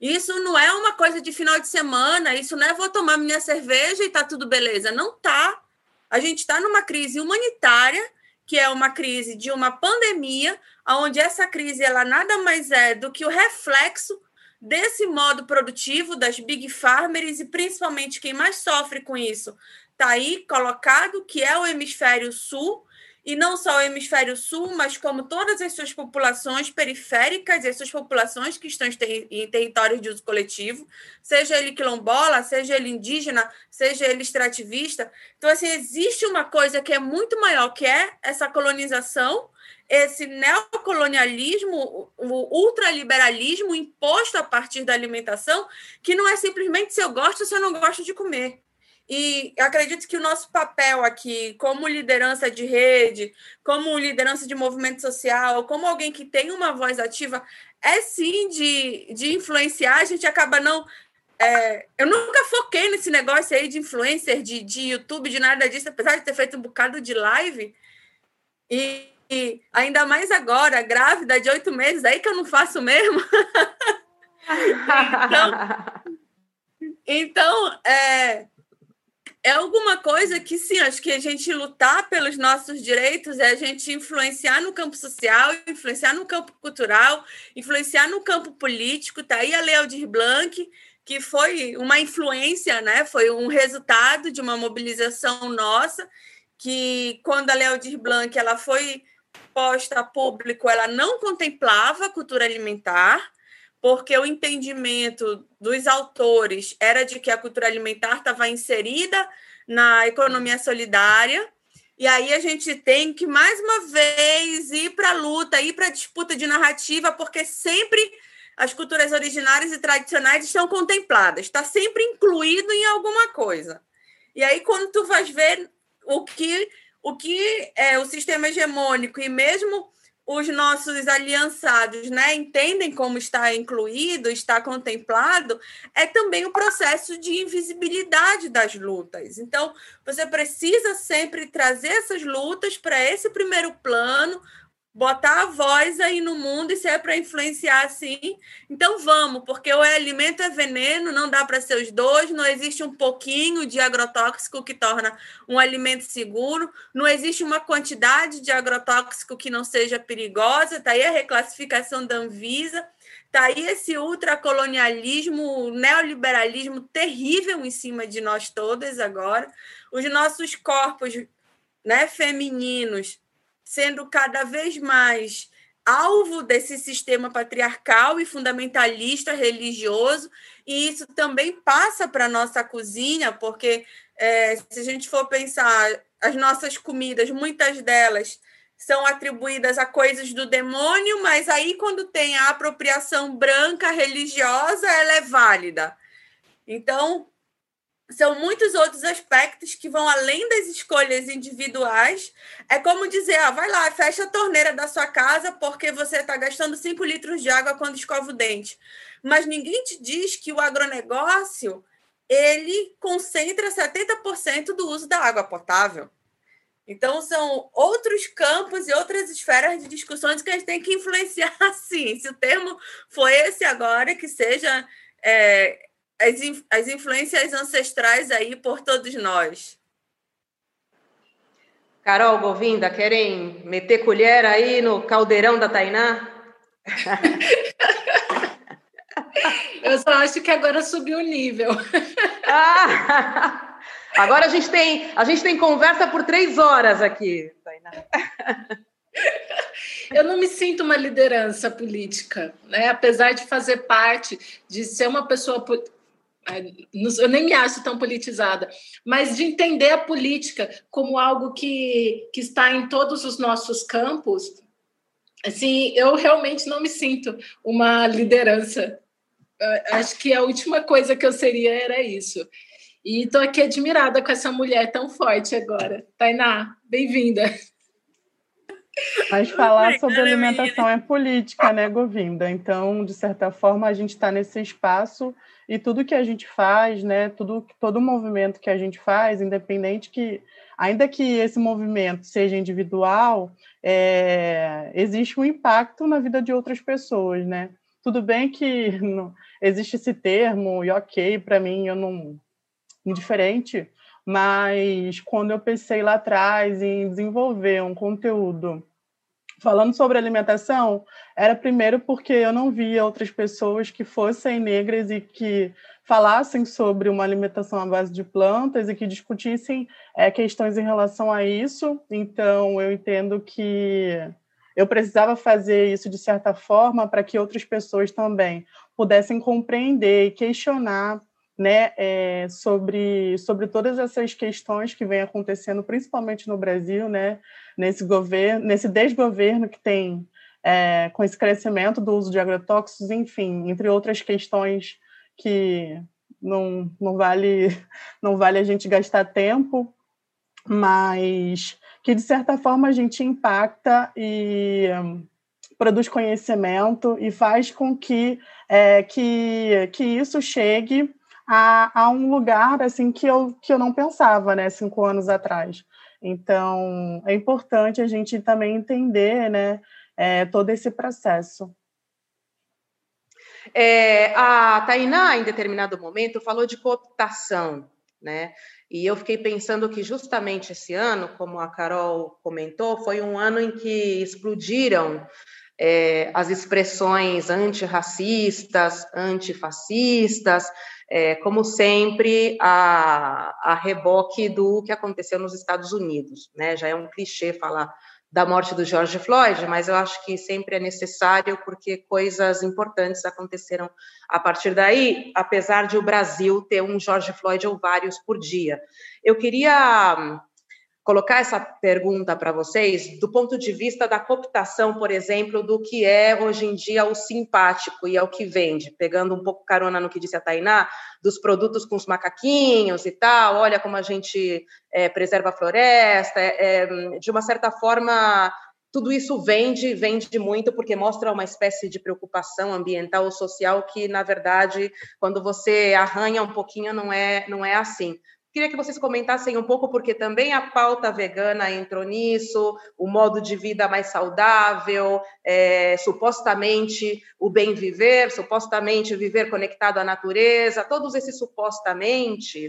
Isso não é uma coisa de final de semana, isso não é vou tomar minha cerveja e tá tudo beleza. Não tá. A gente está numa crise humanitária, que é uma crise de uma pandemia, onde essa crise ela nada mais é do que o reflexo desse modo produtivo das big farmers e principalmente quem mais sofre com isso está aí colocado, que é o hemisfério sul, e não só o hemisfério sul, mas como todas as suas populações periféricas e as suas populações que estão em territórios de uso coletivo, seja ele quilombola, seja ele indígena, seja ele extrativista. Então, assim, existe uma coisa que é muito maior, que é essa colonização, esse neocolonialismo, o ultraliberalismo imposto a partir da alimentação, que não é simplesmente se eu gosto ou se eu não gosto de comer. E acredito que o nosso papel aqui, como liderança de rede, como liderança de movimento social, como alguém que tem uma voz ativa, é sim de, de influenciar. A gente acaba não. É, eu nunca foquei nesse negócio aí de influencer, de, de YouTube, de nada disso, apesar de ter feito um bocado de live. E, e ainda mais agora, grávida de oito meses, aí que eu não faço mesmo. então, então é, é alguma coisa que sim, acho que a gente lutar pelos nossos direitos é a gente influenciar no campo social, influenciar no campo cultural, influenciar no campo político. Tá aí a Lealdir Blanc, que foi uma influência, né? Foi um resultado de uma mobilização nossa, que quando a Lealdir Blanc ela foi posta a público, ela não contemplava cultura alimentar porque o entendimento dos autores era de que a cultura alimentar estava inserida na economia solidária. E aí a gente tem que, mais uma vez, ir para a luta, ir para a disputa de narrativa, porque sempre as culturas originárias e tradicionais estão contempladas, está sempre incluído em alguma coisa. E aí, quando tu vais ver o que o que é o sistema hegemônico e mesmo os nossos aliançados né, entendem como está incluído, está contemplado, é também o processo de invisibilidade das lutas. Então, você precisa sempre trazer essas lutas para esse primeiro plano, botar a voz aí no mundo e se é para influenciar assim, então vamos, porque o alimento é veneno, não dá para ser os dois, não existe um pouquinho de agrotóxico que torna um alimento seguro, não existe uma quantidade de agrotóxico que não seja perigosa, tá aí a reclassificação da Anvisa, Está aí esse ultracolonialismo, neoliberalismo terrível em cima de nós todas agora. Os nossos corpos né, femininos sendo cada vez mais alvo desse sistema patriarcal e fundamentalista religioso, e isso também passa para a nossa cozinha, porque é, se a gente for pensar, as nossas comidas, muitas delas são atribuídas a coisas do demônio, mas aí quando tem a apropriação branca religiosa, ela é válida. Então, são muitos outros aspectos que vão além das escolhas individuais. É como dizer, ah, vai lá, fecha a torneira da sua casa porque você está gastando 5 litros de água quando escova o dente. Mas ninguém te diz que o agronegócio ele concentra 70% do uso da água potável. Então, são outros campos e outras esferas de discussões que a gente tem que influenciar, sim. Se o termo foi esse agora, que seja é, as, as influências ancestrais aí por todos nós. Carol Govinda, querem meter colher aí no caldeirão da Tainá? Eu só acho que agora subiu o nível. Ah, agora a gente tem a gente tem conversa por três horas aqui, Tainá. Eu não me sinto uma liderança política, né? Apesar de fazer parte, de ser uma pessoa eu nem me acho tão politizada, mas de entender a política como algo que, que está em todos os nossos campos, assim, eu realmente não me sinto uma liderança. Acho que a última coisa que eu seria era isso. E estou aqui admirada com essa mulher tão forte agora. Tainá, bem-vinda. Mas falar sobre alimentação é política, né, Govinda? Então, de certa forma, a gente está nesse espaço e tudo que a gente faz, né, tudo, todo movimento que a gente faz, independente que, ainda que esse movimento seja individual, é, existe um impacto na vida de outras pessoas, né? Tudo bem que não, existe esse termo, e ok, para mim, eu não. indiferente, mas quando eu pensei lá atrás em desenvolver um conteúdo falando sobre alimentação, era primeiro porque eu não via outras pessoas que fossem negras e que falassem sobre uma alimentação à base de plantas e que discutissem é, questões em relação a isso. Então, eu entendo que eu precisava fazer isso de certa forma para que outras pessoas também pudessem compreender e questionar né, é, sobre, sobre todas essas questões que vêm acontecendo, principalmente no Brasil, né, nesse governo, nesse desgoverno que tem é, com esse crescimento do uso de agrotóxicos, enfim, entre outras questões que não, não vale não vale a gente gastar tempo, mas que de certa forma a gente impacta e um, produz conhecimento e faz com que é, que, que isso chegue a, a um lugar assim que eu, que eu não pensava, né, cinco anos atrás. Então, é importante a gente também entender, né, é, todo esse processo. É, a Tainá, em determinado momento, falou de cooptação, né? E eu fiquei pensando que justamente esse ano, como a Carol comentou, foi um ano em que explodiram é, as expressões antirracistas, antifascistas, é, como sempre, a, a reboque do que aconteceu nos Estados Unidos. Né? Já é um clichê falar da morte do George Floyd, mas eu acho que sempre é necessário porque coisas importantes aconteceram a partir daí, apesar de o Brasil ter um George Floyd ou vários por dia. Eu queria colocar essa pergunta para vocês do ponto de vista da cooptação, por exemplo, do que é hoje em dia o simpático e é o que vende, pegando um pouco carona no que disse a Tainá, dos produtos com os macaquinhos e tal, olha como a gente é, preserva a floresta, é, é, de uma certa forma tudo isso vende, vende muito, porque mostra uma espécie de preocupação ambiental ou social que, na verdade, quando você arranha um pouquinho, não é, não é assim. Queria que vocês comentassem um pouco, porque também a pauta vegana entrou nisso, o modo de vida mais saudável, é, supostamente o bem viver, supostamente viver conectado à natureza, todos esses supostamente,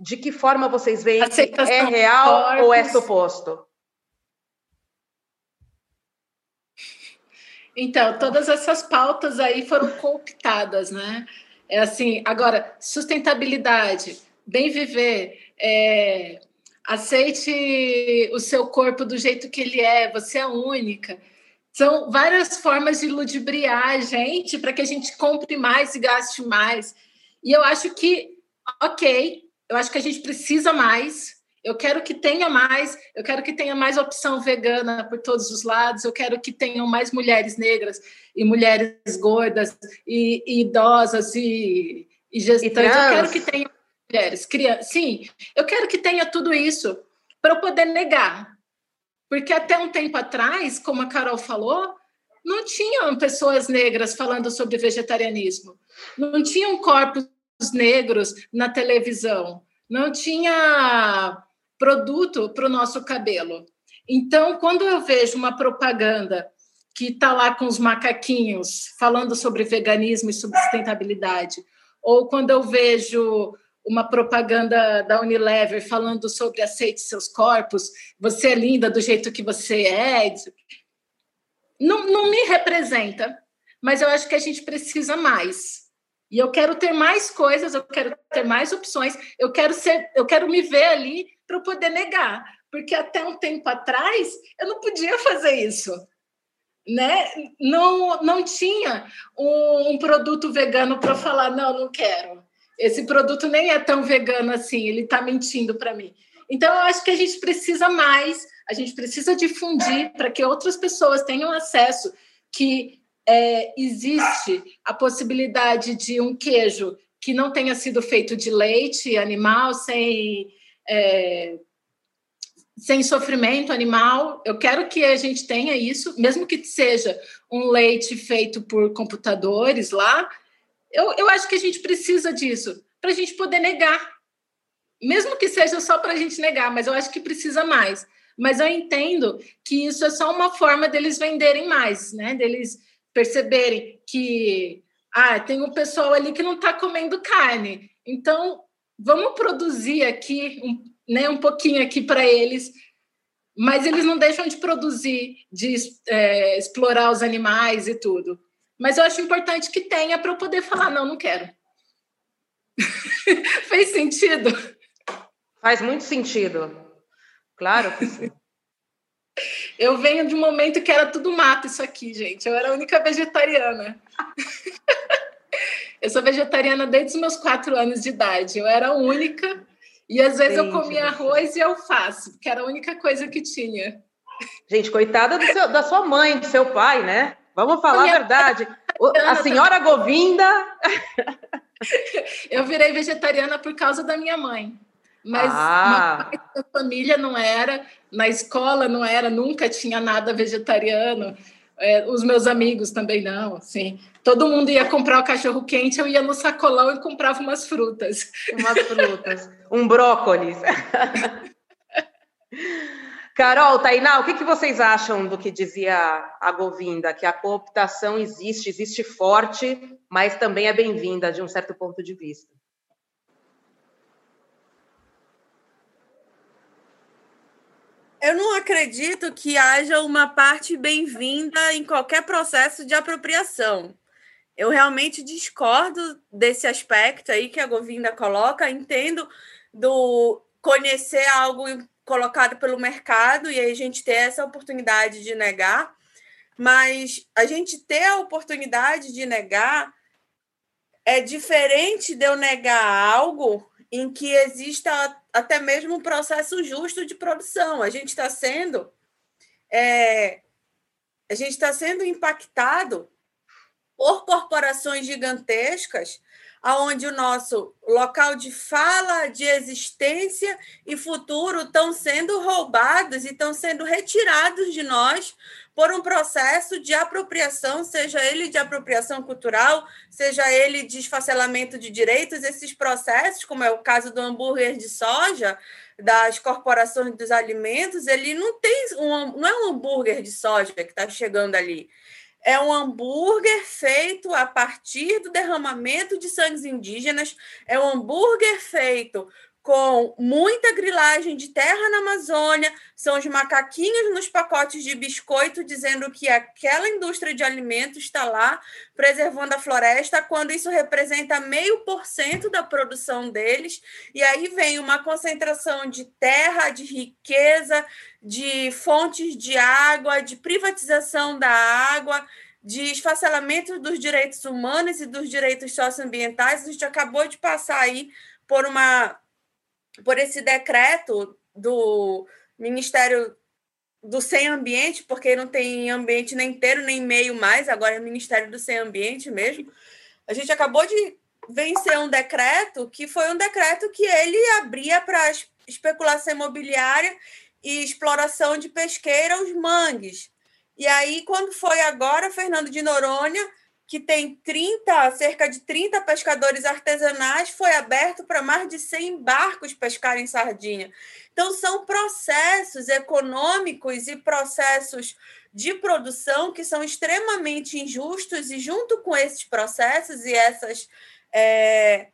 de que forma vocês veem que é real ou é suposto? Então, todas essas pautas aí foram cooptadas, né? É assim, agora, sustentabilidade, bem viver, é, aceite o seu corpo do jeito que ele é, você é única. São várias formas de ludibriar a gente para que a gente compre mais e gaste mais. E eu acho que, ok, eu acho que a gente precisa mais, eu quero que tenha mais, eu quero que tenha mais opção vegana por todos os lados, eu quero que tenham mais mulheres negras e mulheres gordas e, e idosas e, e gestantes. E eu quero que tenha mulheres, crianças. Sim, eu quero que tenha tudo isso para eu poder negar. Porque até um tempo atrás, como a Carol falou, não tinham pessoas negras falando sobre vegetarianismo, não tinham corpos negros na televisão, não tinha produto para o nosso cabelo. Então, quando eu vejo uma propaganda que está lá com os macaquinhos falando sobre veganismo e sustentabilidade, ou quando eu vejo uma propaganda da Unilever falando sobre aceite seus corpos, você é linda do jeito que você é, não, não me representa, mas eu acho que a gente precisa mais. E eu quero ter mais coisas, eu quero ter mais opções, eu quero ser, eu quero me ver ali para poder negar, porque até um tempo atrás eu não podia fazer isso. Né? Não, não tinha um, um produto vegano para falar, não, não quero. Esse produto nem é tão vegano assim, ele está mentindo para mim. Então, eu acho que a gente precisa mais, a gente precisa difundir para que outras pessoas tenham acesso que é, existe a possibilidade de um queijo que não tenha sido feito de leite animal, sem, é, sem sofrimento animal. Eu quero que a gente tenha isso, mesmo que seja um leite feito por computadores lá. Eu, eu acho que a gente precisa disso para a gente poder negar, mesmo que seja só para a gente negar, mas eu acho que precisa mais. Mas eu entendo que isso é só uma forma deles venderem mais, né? Deles perceberem que ah, tem um pessoal ali que não está comendo carne. Então, vamos produzir aqui um, né, um pouquinho aqui para eles, mas eles não deixam de produzir, de é, explorar os animais e tudo. Mas eu acho importante que tenha para eu poder falar, não, não quero. Fez sentido? Faz muito sentido. Claro que sim. Eu venho de um momento que era tudo mato isso aqui, gente. Eu era a única vegetariana. eu sou vegetariana desde os meus quatro anos de idade. Eu era a única. E às vezes gente, eu comia arroz e alface, que era a única coisa que tinha. Gente, coitada seu, da sua mãe, do seu pai, né? Vamos falar a verdade. A senhora Govinda. Eu virei vegetariana por causa da minha mãe. Mas ah. na família não era, na escola não era, nunca tinha nada vegetariano. É, os meus amigos também não, assim. Todo mundo ia comprar o cachorro quente, eu ia no sacolão e comprava umas frutas. Umas frutas, um brócolis. Carol, Tainá, o que, que vocês acham do que dizia a Govinda, que a cooptação existe, existe forte, mas também é bem-vinda de um certo ponto de vista? Eu não acredito que haja uma parte bem-vinda em qualquer processo de apropriação. Eu realmente discordo desse aspecto aí que a Govinda coloca. Entendo do conhecer algo colocado pelo mercado e aí a gente ter essa oportunidade de negar, mas a gente ter a oportunidade de negar é diferente de eu negar algo em que exista até mesmo um processo justo de produção. A gente está sendo é, a gente está sendo impactado por corporações gigantescas, aonde o nosso local de fala, de existência e futuro estão sendo roubados e estão sendo retirados de nós por um processo de apropriação, seja ele de apropriação cultural, seja ele de esfacelamento de direitos, esses processos, como é o caso do hambúrguer de soja, das corporações dos alimentos, ele não tem um, não é um hambúrguer de soja que está chegando ali. É um hambúrguer feito a partir do derramamento de sangues indígenas, é um hambúrguer feito com muita grilagem de terra na Amazônia, são os macaquinhos nos pacotes de biscoito dizendo que aquela indústria de alimentos está lá preservando a floresta, quando isso representa meio por cento da produção deles, e aí vem uma concentração de terra, de riqueza, de fontes de água, de privatização da água, de esfacelamento dos direitos humanos e dos direitos socioambientais. A gente acabou de passar aí por uma por esse decreto do Ministério do Sem Ambiente, porque não tem ambiente nem inteiro nem meio mais, agora é Ministério do Sem Ambiente mesmo. A gente acabou de vencer um decreto que foi um decreto que ele abria para especulação imobiliária e exploração de pesqueira os mangues. E aí, quando foi agora, Fernando de Noronha que tem 30, cerca de 30 pescadores artesanais, foi aberto para mais de 100 barcos pescarem sardinha. Então, são processos econômicos e processos de produção que são extremamente injustos, e junto com esses processos e essas é,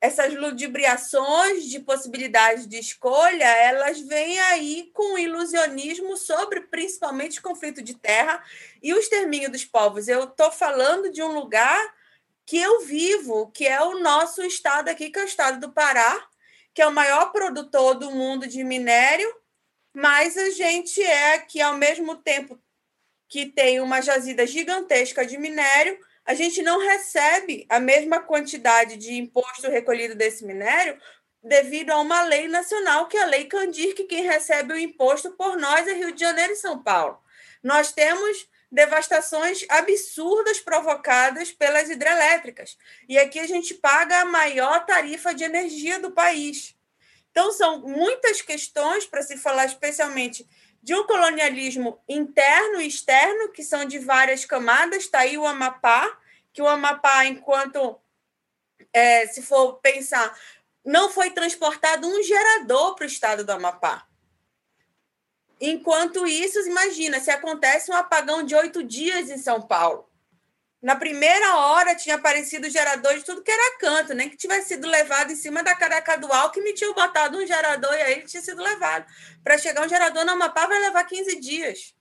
essas ludibriações de possibilidades de escolha, elas vêm aí com ilusionismo sobre principalmente o conflito de terra e o extermínio dos povos. Eu estou falando de um lugar que eu vivo, que é o nosso estado aqui, que é o estado do Pará, que é o maior produtor do mundo de minério, mas a gente é aqui, ao mesmo tempo que tem uma jazida gigantesca de minério, a gente não recebe a mesma quantidade de imposto recolhido desse minério devido a uma lei nacional, que é a Lei Candir, que quem recebe o imposto por nós é Rio de Janeiro e São Paulo. Nós temos devastações absurdas provocadas pelas hidrelétricas. E aqui a gente paga a maior tarifa de energia do país. Então, são muitas questões para se falar, especialmente de um colonialismo interno e externo, que são de várias camadas. Está aí o Amapá, que o Amapá, enquanto, é, se for pensar, não foi transportado um gerador para o estado do Amapá. Enquanto isso, imagina, se acontece um apagão de oito dias em São Paulo. Na primeira hora tinha aparecido gerador de tudo que era canto, nem que tivesse sido levado em cima da Caracadual, que me tinham botado um gerador e aí ele tinha sido levado. Para chegar um gerador no Amapá vai levar 15 dias.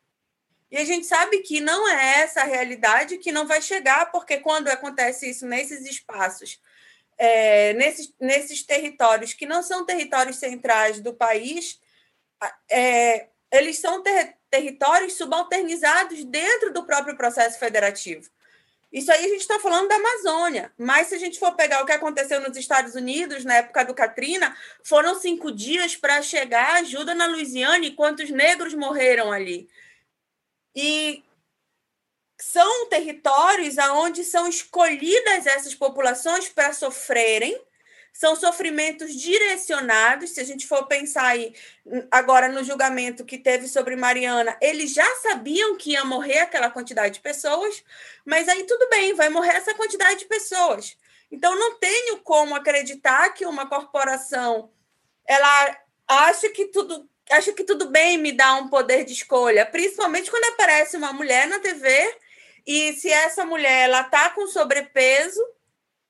E a gente sabe que não é essa a realidade, que não vai chegar, porque quando acontece isso nesses espaços, é, nesses, nesses territórios que não são territórios centrais do país, é, eles são ter, territórios subalternizados dentro do próprio processo federativo. Isso aí a gente está falando da Amazônia, mas se a gente for pegar o que aconteceu nos Estados Unidos na época do Katrina, foram cinco dias para chegar ajuda na Louisiana e quantos negros morreram ali. E são territórios aonde são escolhidas essas populações para sofrerem são sofrimentos direcionados. Se a gente for pensar aí agora no julgamento que teve sobre Mariana, eles já sabiam que ia morrer aquela quantidade de pessoas, mas aí tudo bem, vai morrer essa quantidade de pessoas. Então não tenho como acreditar que uma corporação ela acha que tudo acha que tudo bem me dar um poder de escolha, principalmente quando aparece uma mulher na TV e se essa mulher ela tá com sobrepeso,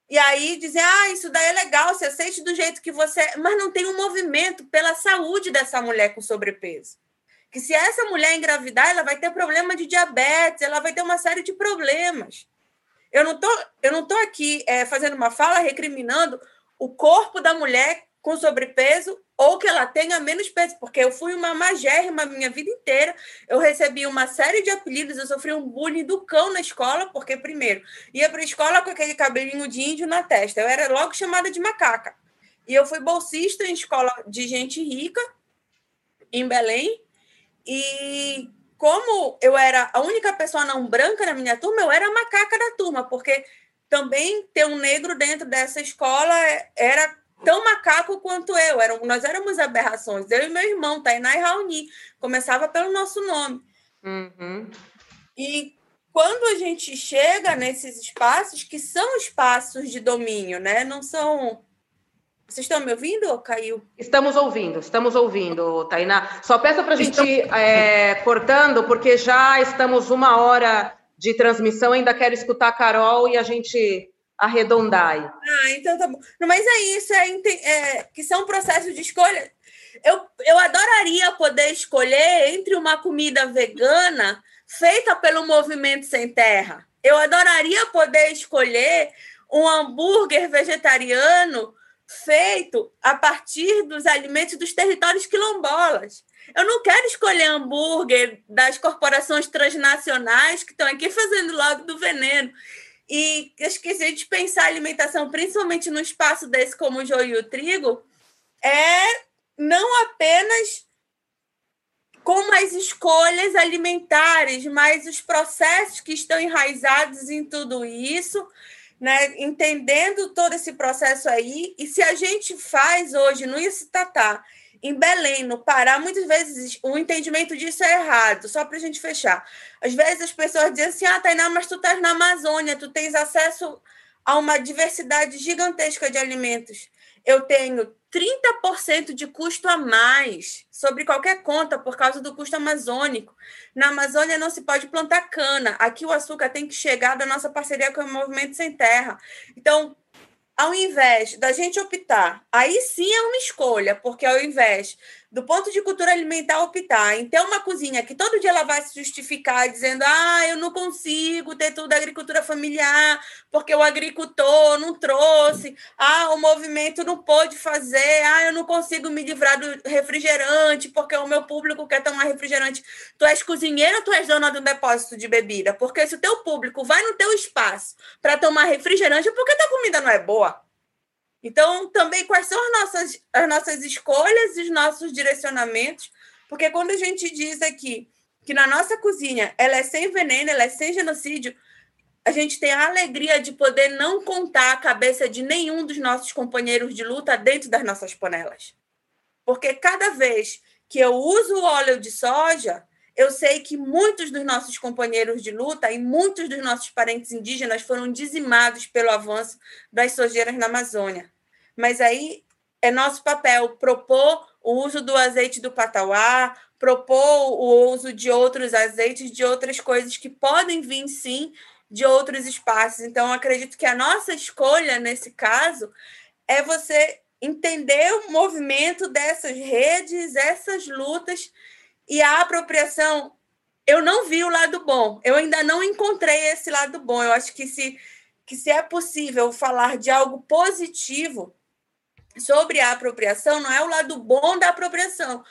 e aí dizem, ah, isso daí é legal, você aceite do jeito que você é. Mas não tem um movimento pela saúde dessa mulher com sobrepeso. Que se essa mulher engravidar, ela vai ter problema de diabetes, ela vai ter uma série de problemas. Eu não tô, eu não tô aqui é, fazendo uma fala recriminando o corpo da mulher com sobrepeso ou que ela tenha menos peso, porque eu fui uma magérrima minha vida inteira. Eu recebi uma série de apelidos, eu sofri um bullying do cão na escola, porque, primeiro, ia para a escola com aquele cabelinho de índio na testa. Eu era logo chamada de macaca. E eu fui bolsista em escola de gente rica, em Belém. E como eu era a única pessoa não branca na minha turma, eu era a macaca da turma, porque também ter um negro dentro dessa escola era tão macaco quanto eu. Eram, nós éramos aberrações. Eu e meu irmão, Tainá e Raoni. Começava pelo nosso nome. Uhum. E quando a gente chega nesses espaços, que são espaços de domínio, né? Não são. Vocês estão me ouvindo ou caiu? Estamos ouvindo, estamos ouvindo, Tainá. Só peço para a gente é, cortando, porque já estamos uma hora de transmissão. Ainda quero escutar a Carol e a gente arredondar aí. Ah, então tá bom. Mas é isso, é, é, que são processos de escolha. Eu, eu adoraria poder escolher entre uma comida vegana feita pelo Movimento Sem Terra. Eu adoraria poder escolher um hambúrguer vegetariano feito a partir dos alimentos dos territórios quilombolas. Eu não quero escolher hambúrguer das corporações transnacionais que estão aqui fazendo lobby do veneno. E se a gente pensar a alimentação, principalmente no espaço desse como o joio e o trigo, é não apenas com as escolhas alimentares, mas os processos que estão enraizados em tudo isso, né? entendendo todo esse processo aí. E se a gente faz hoje no Icitatá, em Belém, no Pará, muitas vezes o entendimento disso é errado, só para a gente fechar. Às vezes as pessoas dizem assim: ah, Tainá, mas tu estás na Amazônia, tu tens acesso a uma diversidade gigantesca de alimentos. Eu tenho 30% de custo a mais sobre qualquer conta por causa do custo amazônico. Na Amazônia não se pode plantar cana. Aqui o açúcar tem que chegar da nossa parceria com o Movimento Sem Terra. Então, ao invés da gente optar, aí sim é uma escolha, porque ao invés do ponto de cultura alimentar optar em ter uma cozinha que todo dia ela vai se justificar dizendo ah, eu não consigo ter tudo da agricultura familiar, porque o agricultor não trouxe, ah, o movimento não pôde fazer, ah, eu não consigo me livrar do refrigerante, porque o meu público quer tomar refrigerante. Tu és cozinheiro ou tu és dona de um depósito de bebida? Porque se o teu público vai no teu espaço para tomar refrigerante, é porque tua comida não é boa. Então, também, quais são as nossas, as nossas escolhas e os nossos direcionamentos? Porque quando a gente diz aqui que na nossa cozinha ela é sem veneno, ela é sem genocídio, a gente tem a alegria de poder não contar a cabeça de nenhum dos nossos companheiros de luta dentro das nossas panelas. Porque cada vez que eu uso o óleo de soja, eu sei que muitos dos nossos companheiros de luta e muitos dos nossos parentes indígenas foram dizimados pelo avanço das sojeiras na Amazônia. Mas aí é nosso papel propor o uso do azeite do patauá, propor o uso de outros azeites, de outras coisas que podem vir sim de outros espaços. Então, acredito que a nossa escolha nesse caso é você entender o movimento dessas redes, essas lutas e a apropriação, eu não vi o lado bom. Eu ainda não encontrei esse lado bom. Eu acho que se, que se é possível falar de algo positivo sobre a apropriação, não é o lado bom da apropriação,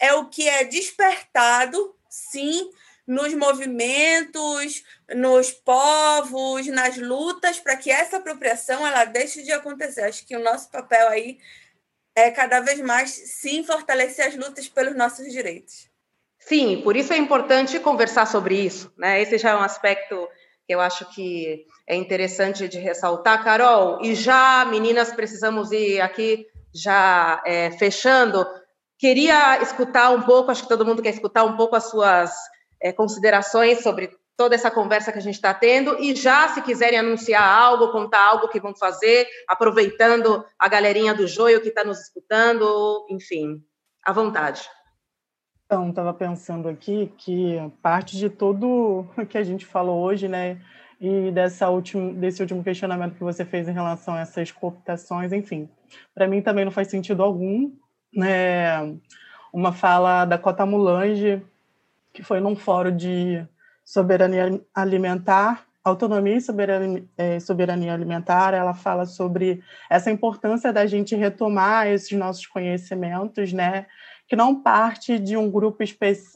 é o que é despertado, sim, nos movimentos, nos povos, nas lutas, para que essa apropriação ela deixe de acontecer. Acho que o nosso papel aí é cada vez mais, sim, fortalecer as lutas pelos nossos direitos. Sim, por isso é importante conversar sobre isso. Né? Esse já é um aspecto que eu acho que é interessante de ressaltar, Carol. E já, meninas, precisamos ir aqui já é, fechando. Queria escutar um pouco, acho que todo mundo quer escutar um pouco as suas é, considerações sobre toda essa conversa que a gente está tendo. E já, se quiserem anunciar algo, contar algo que vão fazer, aproveitando a galerinha do Joio que está nos escutando, enfim, à vontade. Então, estava pensando aqui que parte de tudo que a gente falou hoje, né, e dessa última, desse último questionamento que você fez em relação a essas cooptações, enfim, para mim também não faz sentido algum, né, uma fala da Cota Mulange, que foi num fórum de soberania alimentar, autonomia e soberania, é, soberania alimentar, ela fala sobre essa importância da gente retomar esses nossos conhecimentos, né, que não parte de um grupo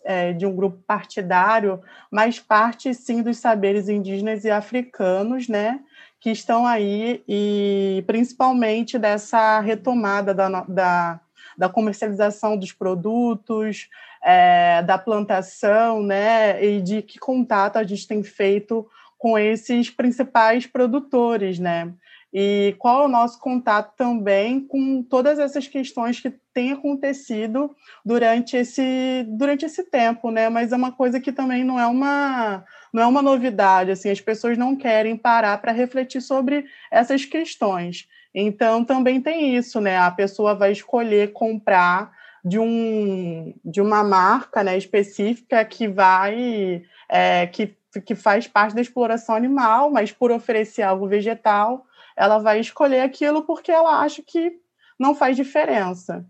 é, de um grupo partidário, mas parte sim dos saberes indígenas e africanos, né, que estão aí e principalmente dessa retomada da, da, da comercialização dos produtos, é, da plantação, né, e de que contato a gente tem feito com esses principais produtores, né? E qual é o nosso contato também com todas essas questões que têm acontecido durante esse, durante esse tempo, né? Mas é uma coisa que também não é uma não é uma novidade, assim, as pessoas não querem parar para refletir sobre essas questões. Então também tem isso, né? A pessoa vai escolher comprar de um de uma marca, né, específica que vai é, que que faz parte da exploração animal, mas por oferecer algo vegetal, ela vai escolher aquilo porque ela acha que não faz diferença.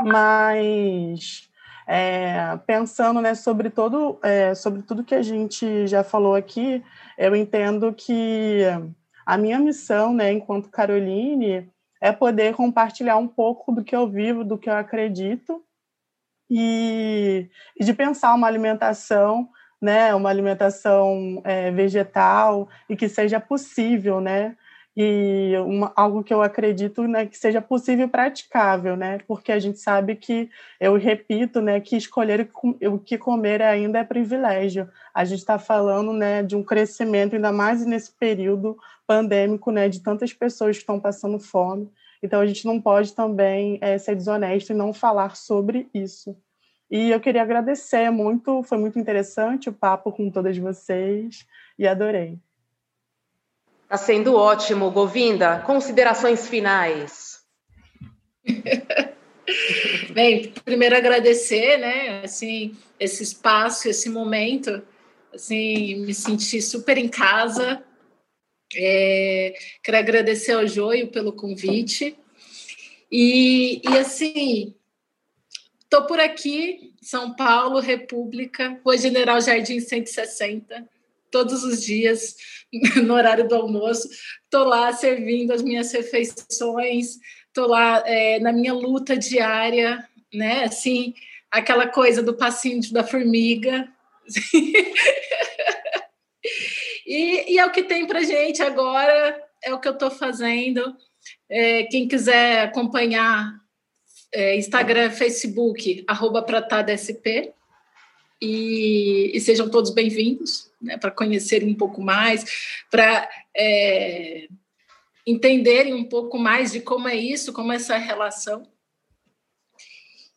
Mas é, pensando né, sobre, todo, é, sobre tudo que a gente já falou aqui, eu entendo que a minha missão, né, enquanto Caroline, é poder compartilhar um pouco do que eu vivo, do que eu acredito, e, e de pensar uma alimentação, né, uma alimentação é, vegetal e que seja possível, né, e uma, algo que eu acredito né, que seja possível e praticável, né? Porque a gente sabe que, eu repito, né, que escolher o que comer ainda é privilégio. A gente está falando né, de um crescimento, ainda mais nesse período pandêmico, né, de tantas pessoas que estão passando fome. Então, a gente não pode também é, ser desonesto e não falar sobre isso. E eu queria agradecer muito, foi muito interessante o papo com todas vocês e adorei. Está sendo ótimo, Govinda. Considerações finais. Bem, primeiro agradecer, né, assim, esse espaço, esse momento, assim, me senti super em casa. É, quero agradecer ao Joio pelo convite. E, e assim, estou por aqui, São Paulo, República, Rua General Jardim 160 todos os dias, no horário do almoço. Estou lá servindo as minhas refeições, estou lá é, na minha luta diária, né? Assim, aquela coisa do passinho da formiga. e, e, é o que tem para gente agora, é o que eu estou fazendo. É, quem quiser acompanhar é, Instagram, Facebook, arroba PratadaSP, e, e sejam todos bem-vindos né, para conhecerem um pouco mais, para é, entenderem um pouco mais de como é isso, como é essa relação.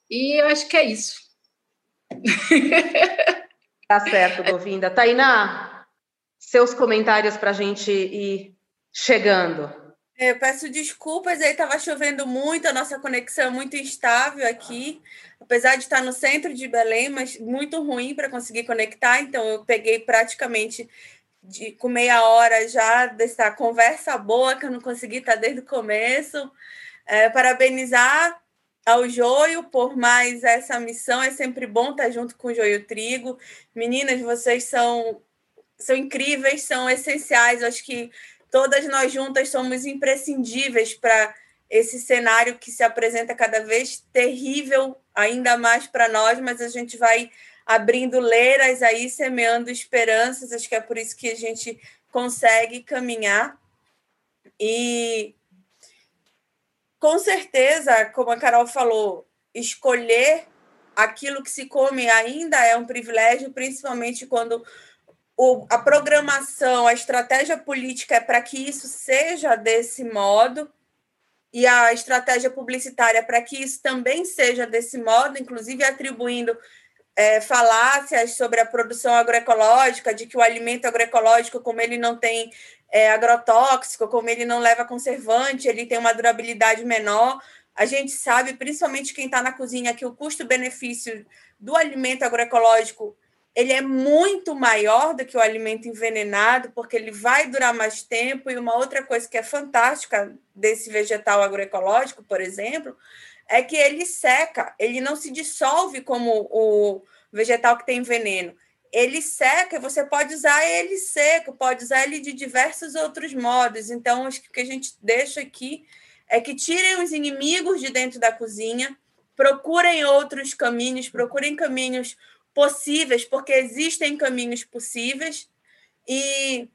E eu acho que é isso. Tá certo, Govinda. Tainá, seus comentários para a gente ir chegando. Eu peço desculpas, aí estava chovendo muito, a nossa conexão é muito instável aqui, apesar de estar no centro de Belém, mas muito ruim para conseguir conectar, então eu peguei praticamente de, com meia hora já dessa conversa boa que eu não consegui estar desde o começo. É, parabenizar ao Joio por mais essa missão, é sempre bom estar junto com o Joio Trigo. Meninas, vocês são, são incríveis, são essenciais, acho que todas nós juntas somos imprescindíveis para esse cenário que se apresenta cada vez terrível, ainda mais para nós, mas a gente vai abrindo leiras aí, semeando esperanças, acho que é por isso que a gente consegue caminhar. E com certeza, como a Carol falou, escolher aquilo que se come ainda é um privilégio, principalmente quando o, a programação, a estratégia política é para que isso seja desse modo, e a estratégia publicitária para que isso também seja desse modo, inclusive atribuindo é, falácias sobre a produção agroecológica, de que o alimento agroecológico, como ele não tem é, agrotóxico, como ele não leva conservante, ele tem uma durabilidade menor. A gente sabe, principalmente quem está na cozinha, que o custo-benefício do alimento agroecológico ele é muito maior do que o alimento envenenado, porque ele vai durar mais tempo. E uma outra coisa que é fantástica desse vegetal agroecológico, por exemplo, é que ele seca, ele não se dissolve como o vegetal que tem veneno. Ele seca e você pode usar ele seco, pode usar ele de diversos outros modos. Então, acho que o que a gente deixa aqui é que tirem os inimigos de dentro da cozinha, procurem outros caminhos, procurem caminhos possíveis, porque existem caminhos possíveis, e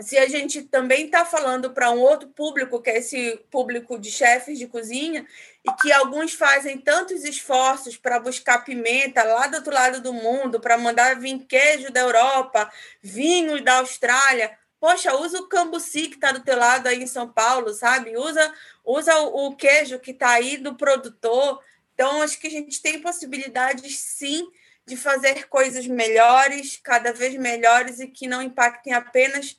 se a gente também está falando para um outro público, que é esse público de chefes de cozinha, e que alguns fazem tantos esforços para buscar pimenta lá do outro lado do mundo, para mandar vir queijo da Europa, vinhos da Austrália. Poxa, usa o cambuci que está do teu lado aí em São Paulo, sabe? Usa, usa o, o queijo que está aí do produtor. Então, acho que a gente tem possibilidades, sim, de fazer coisas melhores, cada vez melhores e que não impactem apenas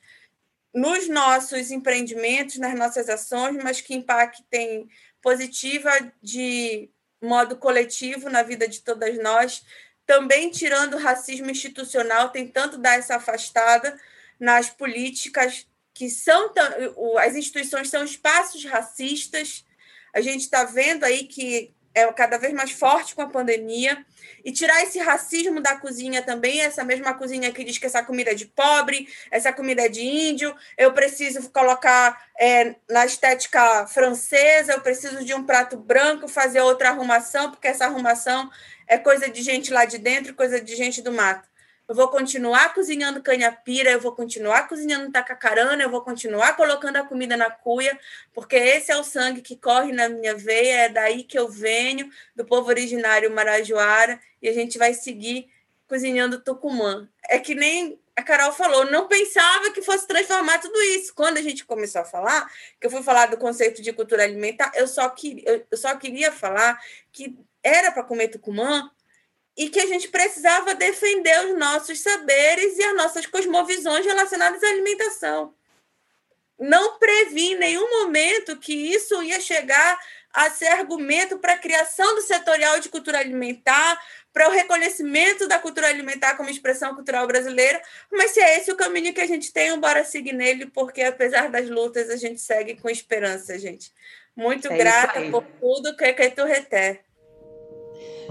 nos nossos empreendimentos, nas nossas ações, mas que impactem positiva de modo coletivo na vida de todas nós, também tirando o racismo institucional, tentando dar essa afastada nas políticas que são as instituições são espaços racistas. A gente está vendo aí que é cada vez mais forte com a pandemia. E tirar esse racismo da cozinha também, essa mesma cozinha que diz que essa comida é de pobre, essa comida é de índio, eu preciso colocar é, na estética francesa, eu preciso de um prato branco, fazer outra arrumação, porque essa arrumação é coisa de gente lá de dentro, coisa de gente do mato eu vou continuar cozinhando canha-pira, eu vou continuar cozinhando tacacarana, eu vou continuar colocando a comida na cuia, porque esse é o sangue que corre na minha veia, é daí que eu venho, do povo originário marajoara, e a gente vai seguir cozinhando tucumã. É que nem a Carol falou, não pensava que fosse transformar tudo isso. Quando a gente começou a falar, que eu fui falar do conceito de cultura alimentar, eu só, queria, eu só queria falar que era para comer tucumã e que a gente precisava defender os nossos saberes e as nossas cosmovisões relacionadas à alimentação. Não previ em nenhum momento que isso ia chegar a ser argumento para a criação do setorial de cultura alimentar, para o reconhecimento da cultura alimentar como expressão cultural brasileira, mas se é esse o caminho que a gente tem, bora seguir nele, porque apesar das lutas, a gente segue com esperança, gente. Muito é grata por tudo que é tu reter.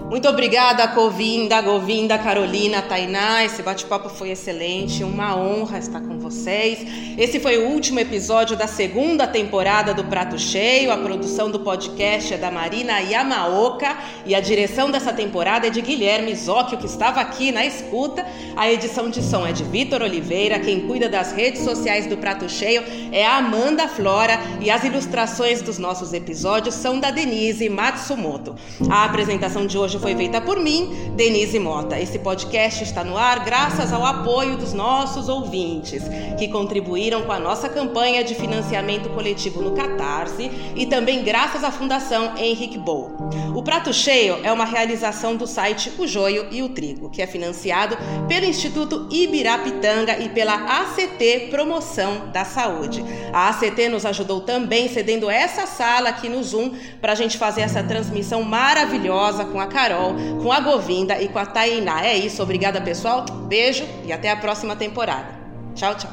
Muito obrigada, Covinda, Govinda, Carolina, Tainá. Esse bate-papo foi excelente. Uma honra estar com vocês. Esse foi o último episódio da segunda temporada do Prato Cheio. A produção do podcast é da Marina Yamaoka e a direção dessa temporada é de Guilherme Zóquio, que estava aqui na escuta. A edição de som é de Vitor Oliveira. Quem cuida das redes sociais do Prato Cheio é a Amanda Flora e as ilustrações dos nossos episódios são da Denise Matsumoto. A apresentação de hoje foi feita por mim, Denise Mota. Esse podcast está no ar graças ao apoio dos nossos ouvintes, que contribuíram com a nossa campanha de financiamento coletivo no Catarse e também graças à Fundação Henrique Bowl. O Prato Cheio é uma realização do site O Joio e o Trigo, que é financiado pelo Instituto Ibirapitanga e pela ACT Promoção da Saúde. A ACT nos ajudou também cedendo essa sala aqui no Zoom para a gente fazer essa transmissão maravilhosa com a Carol, com a Govinda e com a Tainá. É isso, obrigada pessoal, beijo e até a próxima temporada. Tchau, tchau.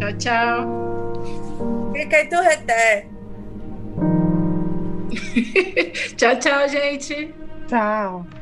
Tchau, tchau. Fica aí tu reté. tchau, tchau, gente. Tchau.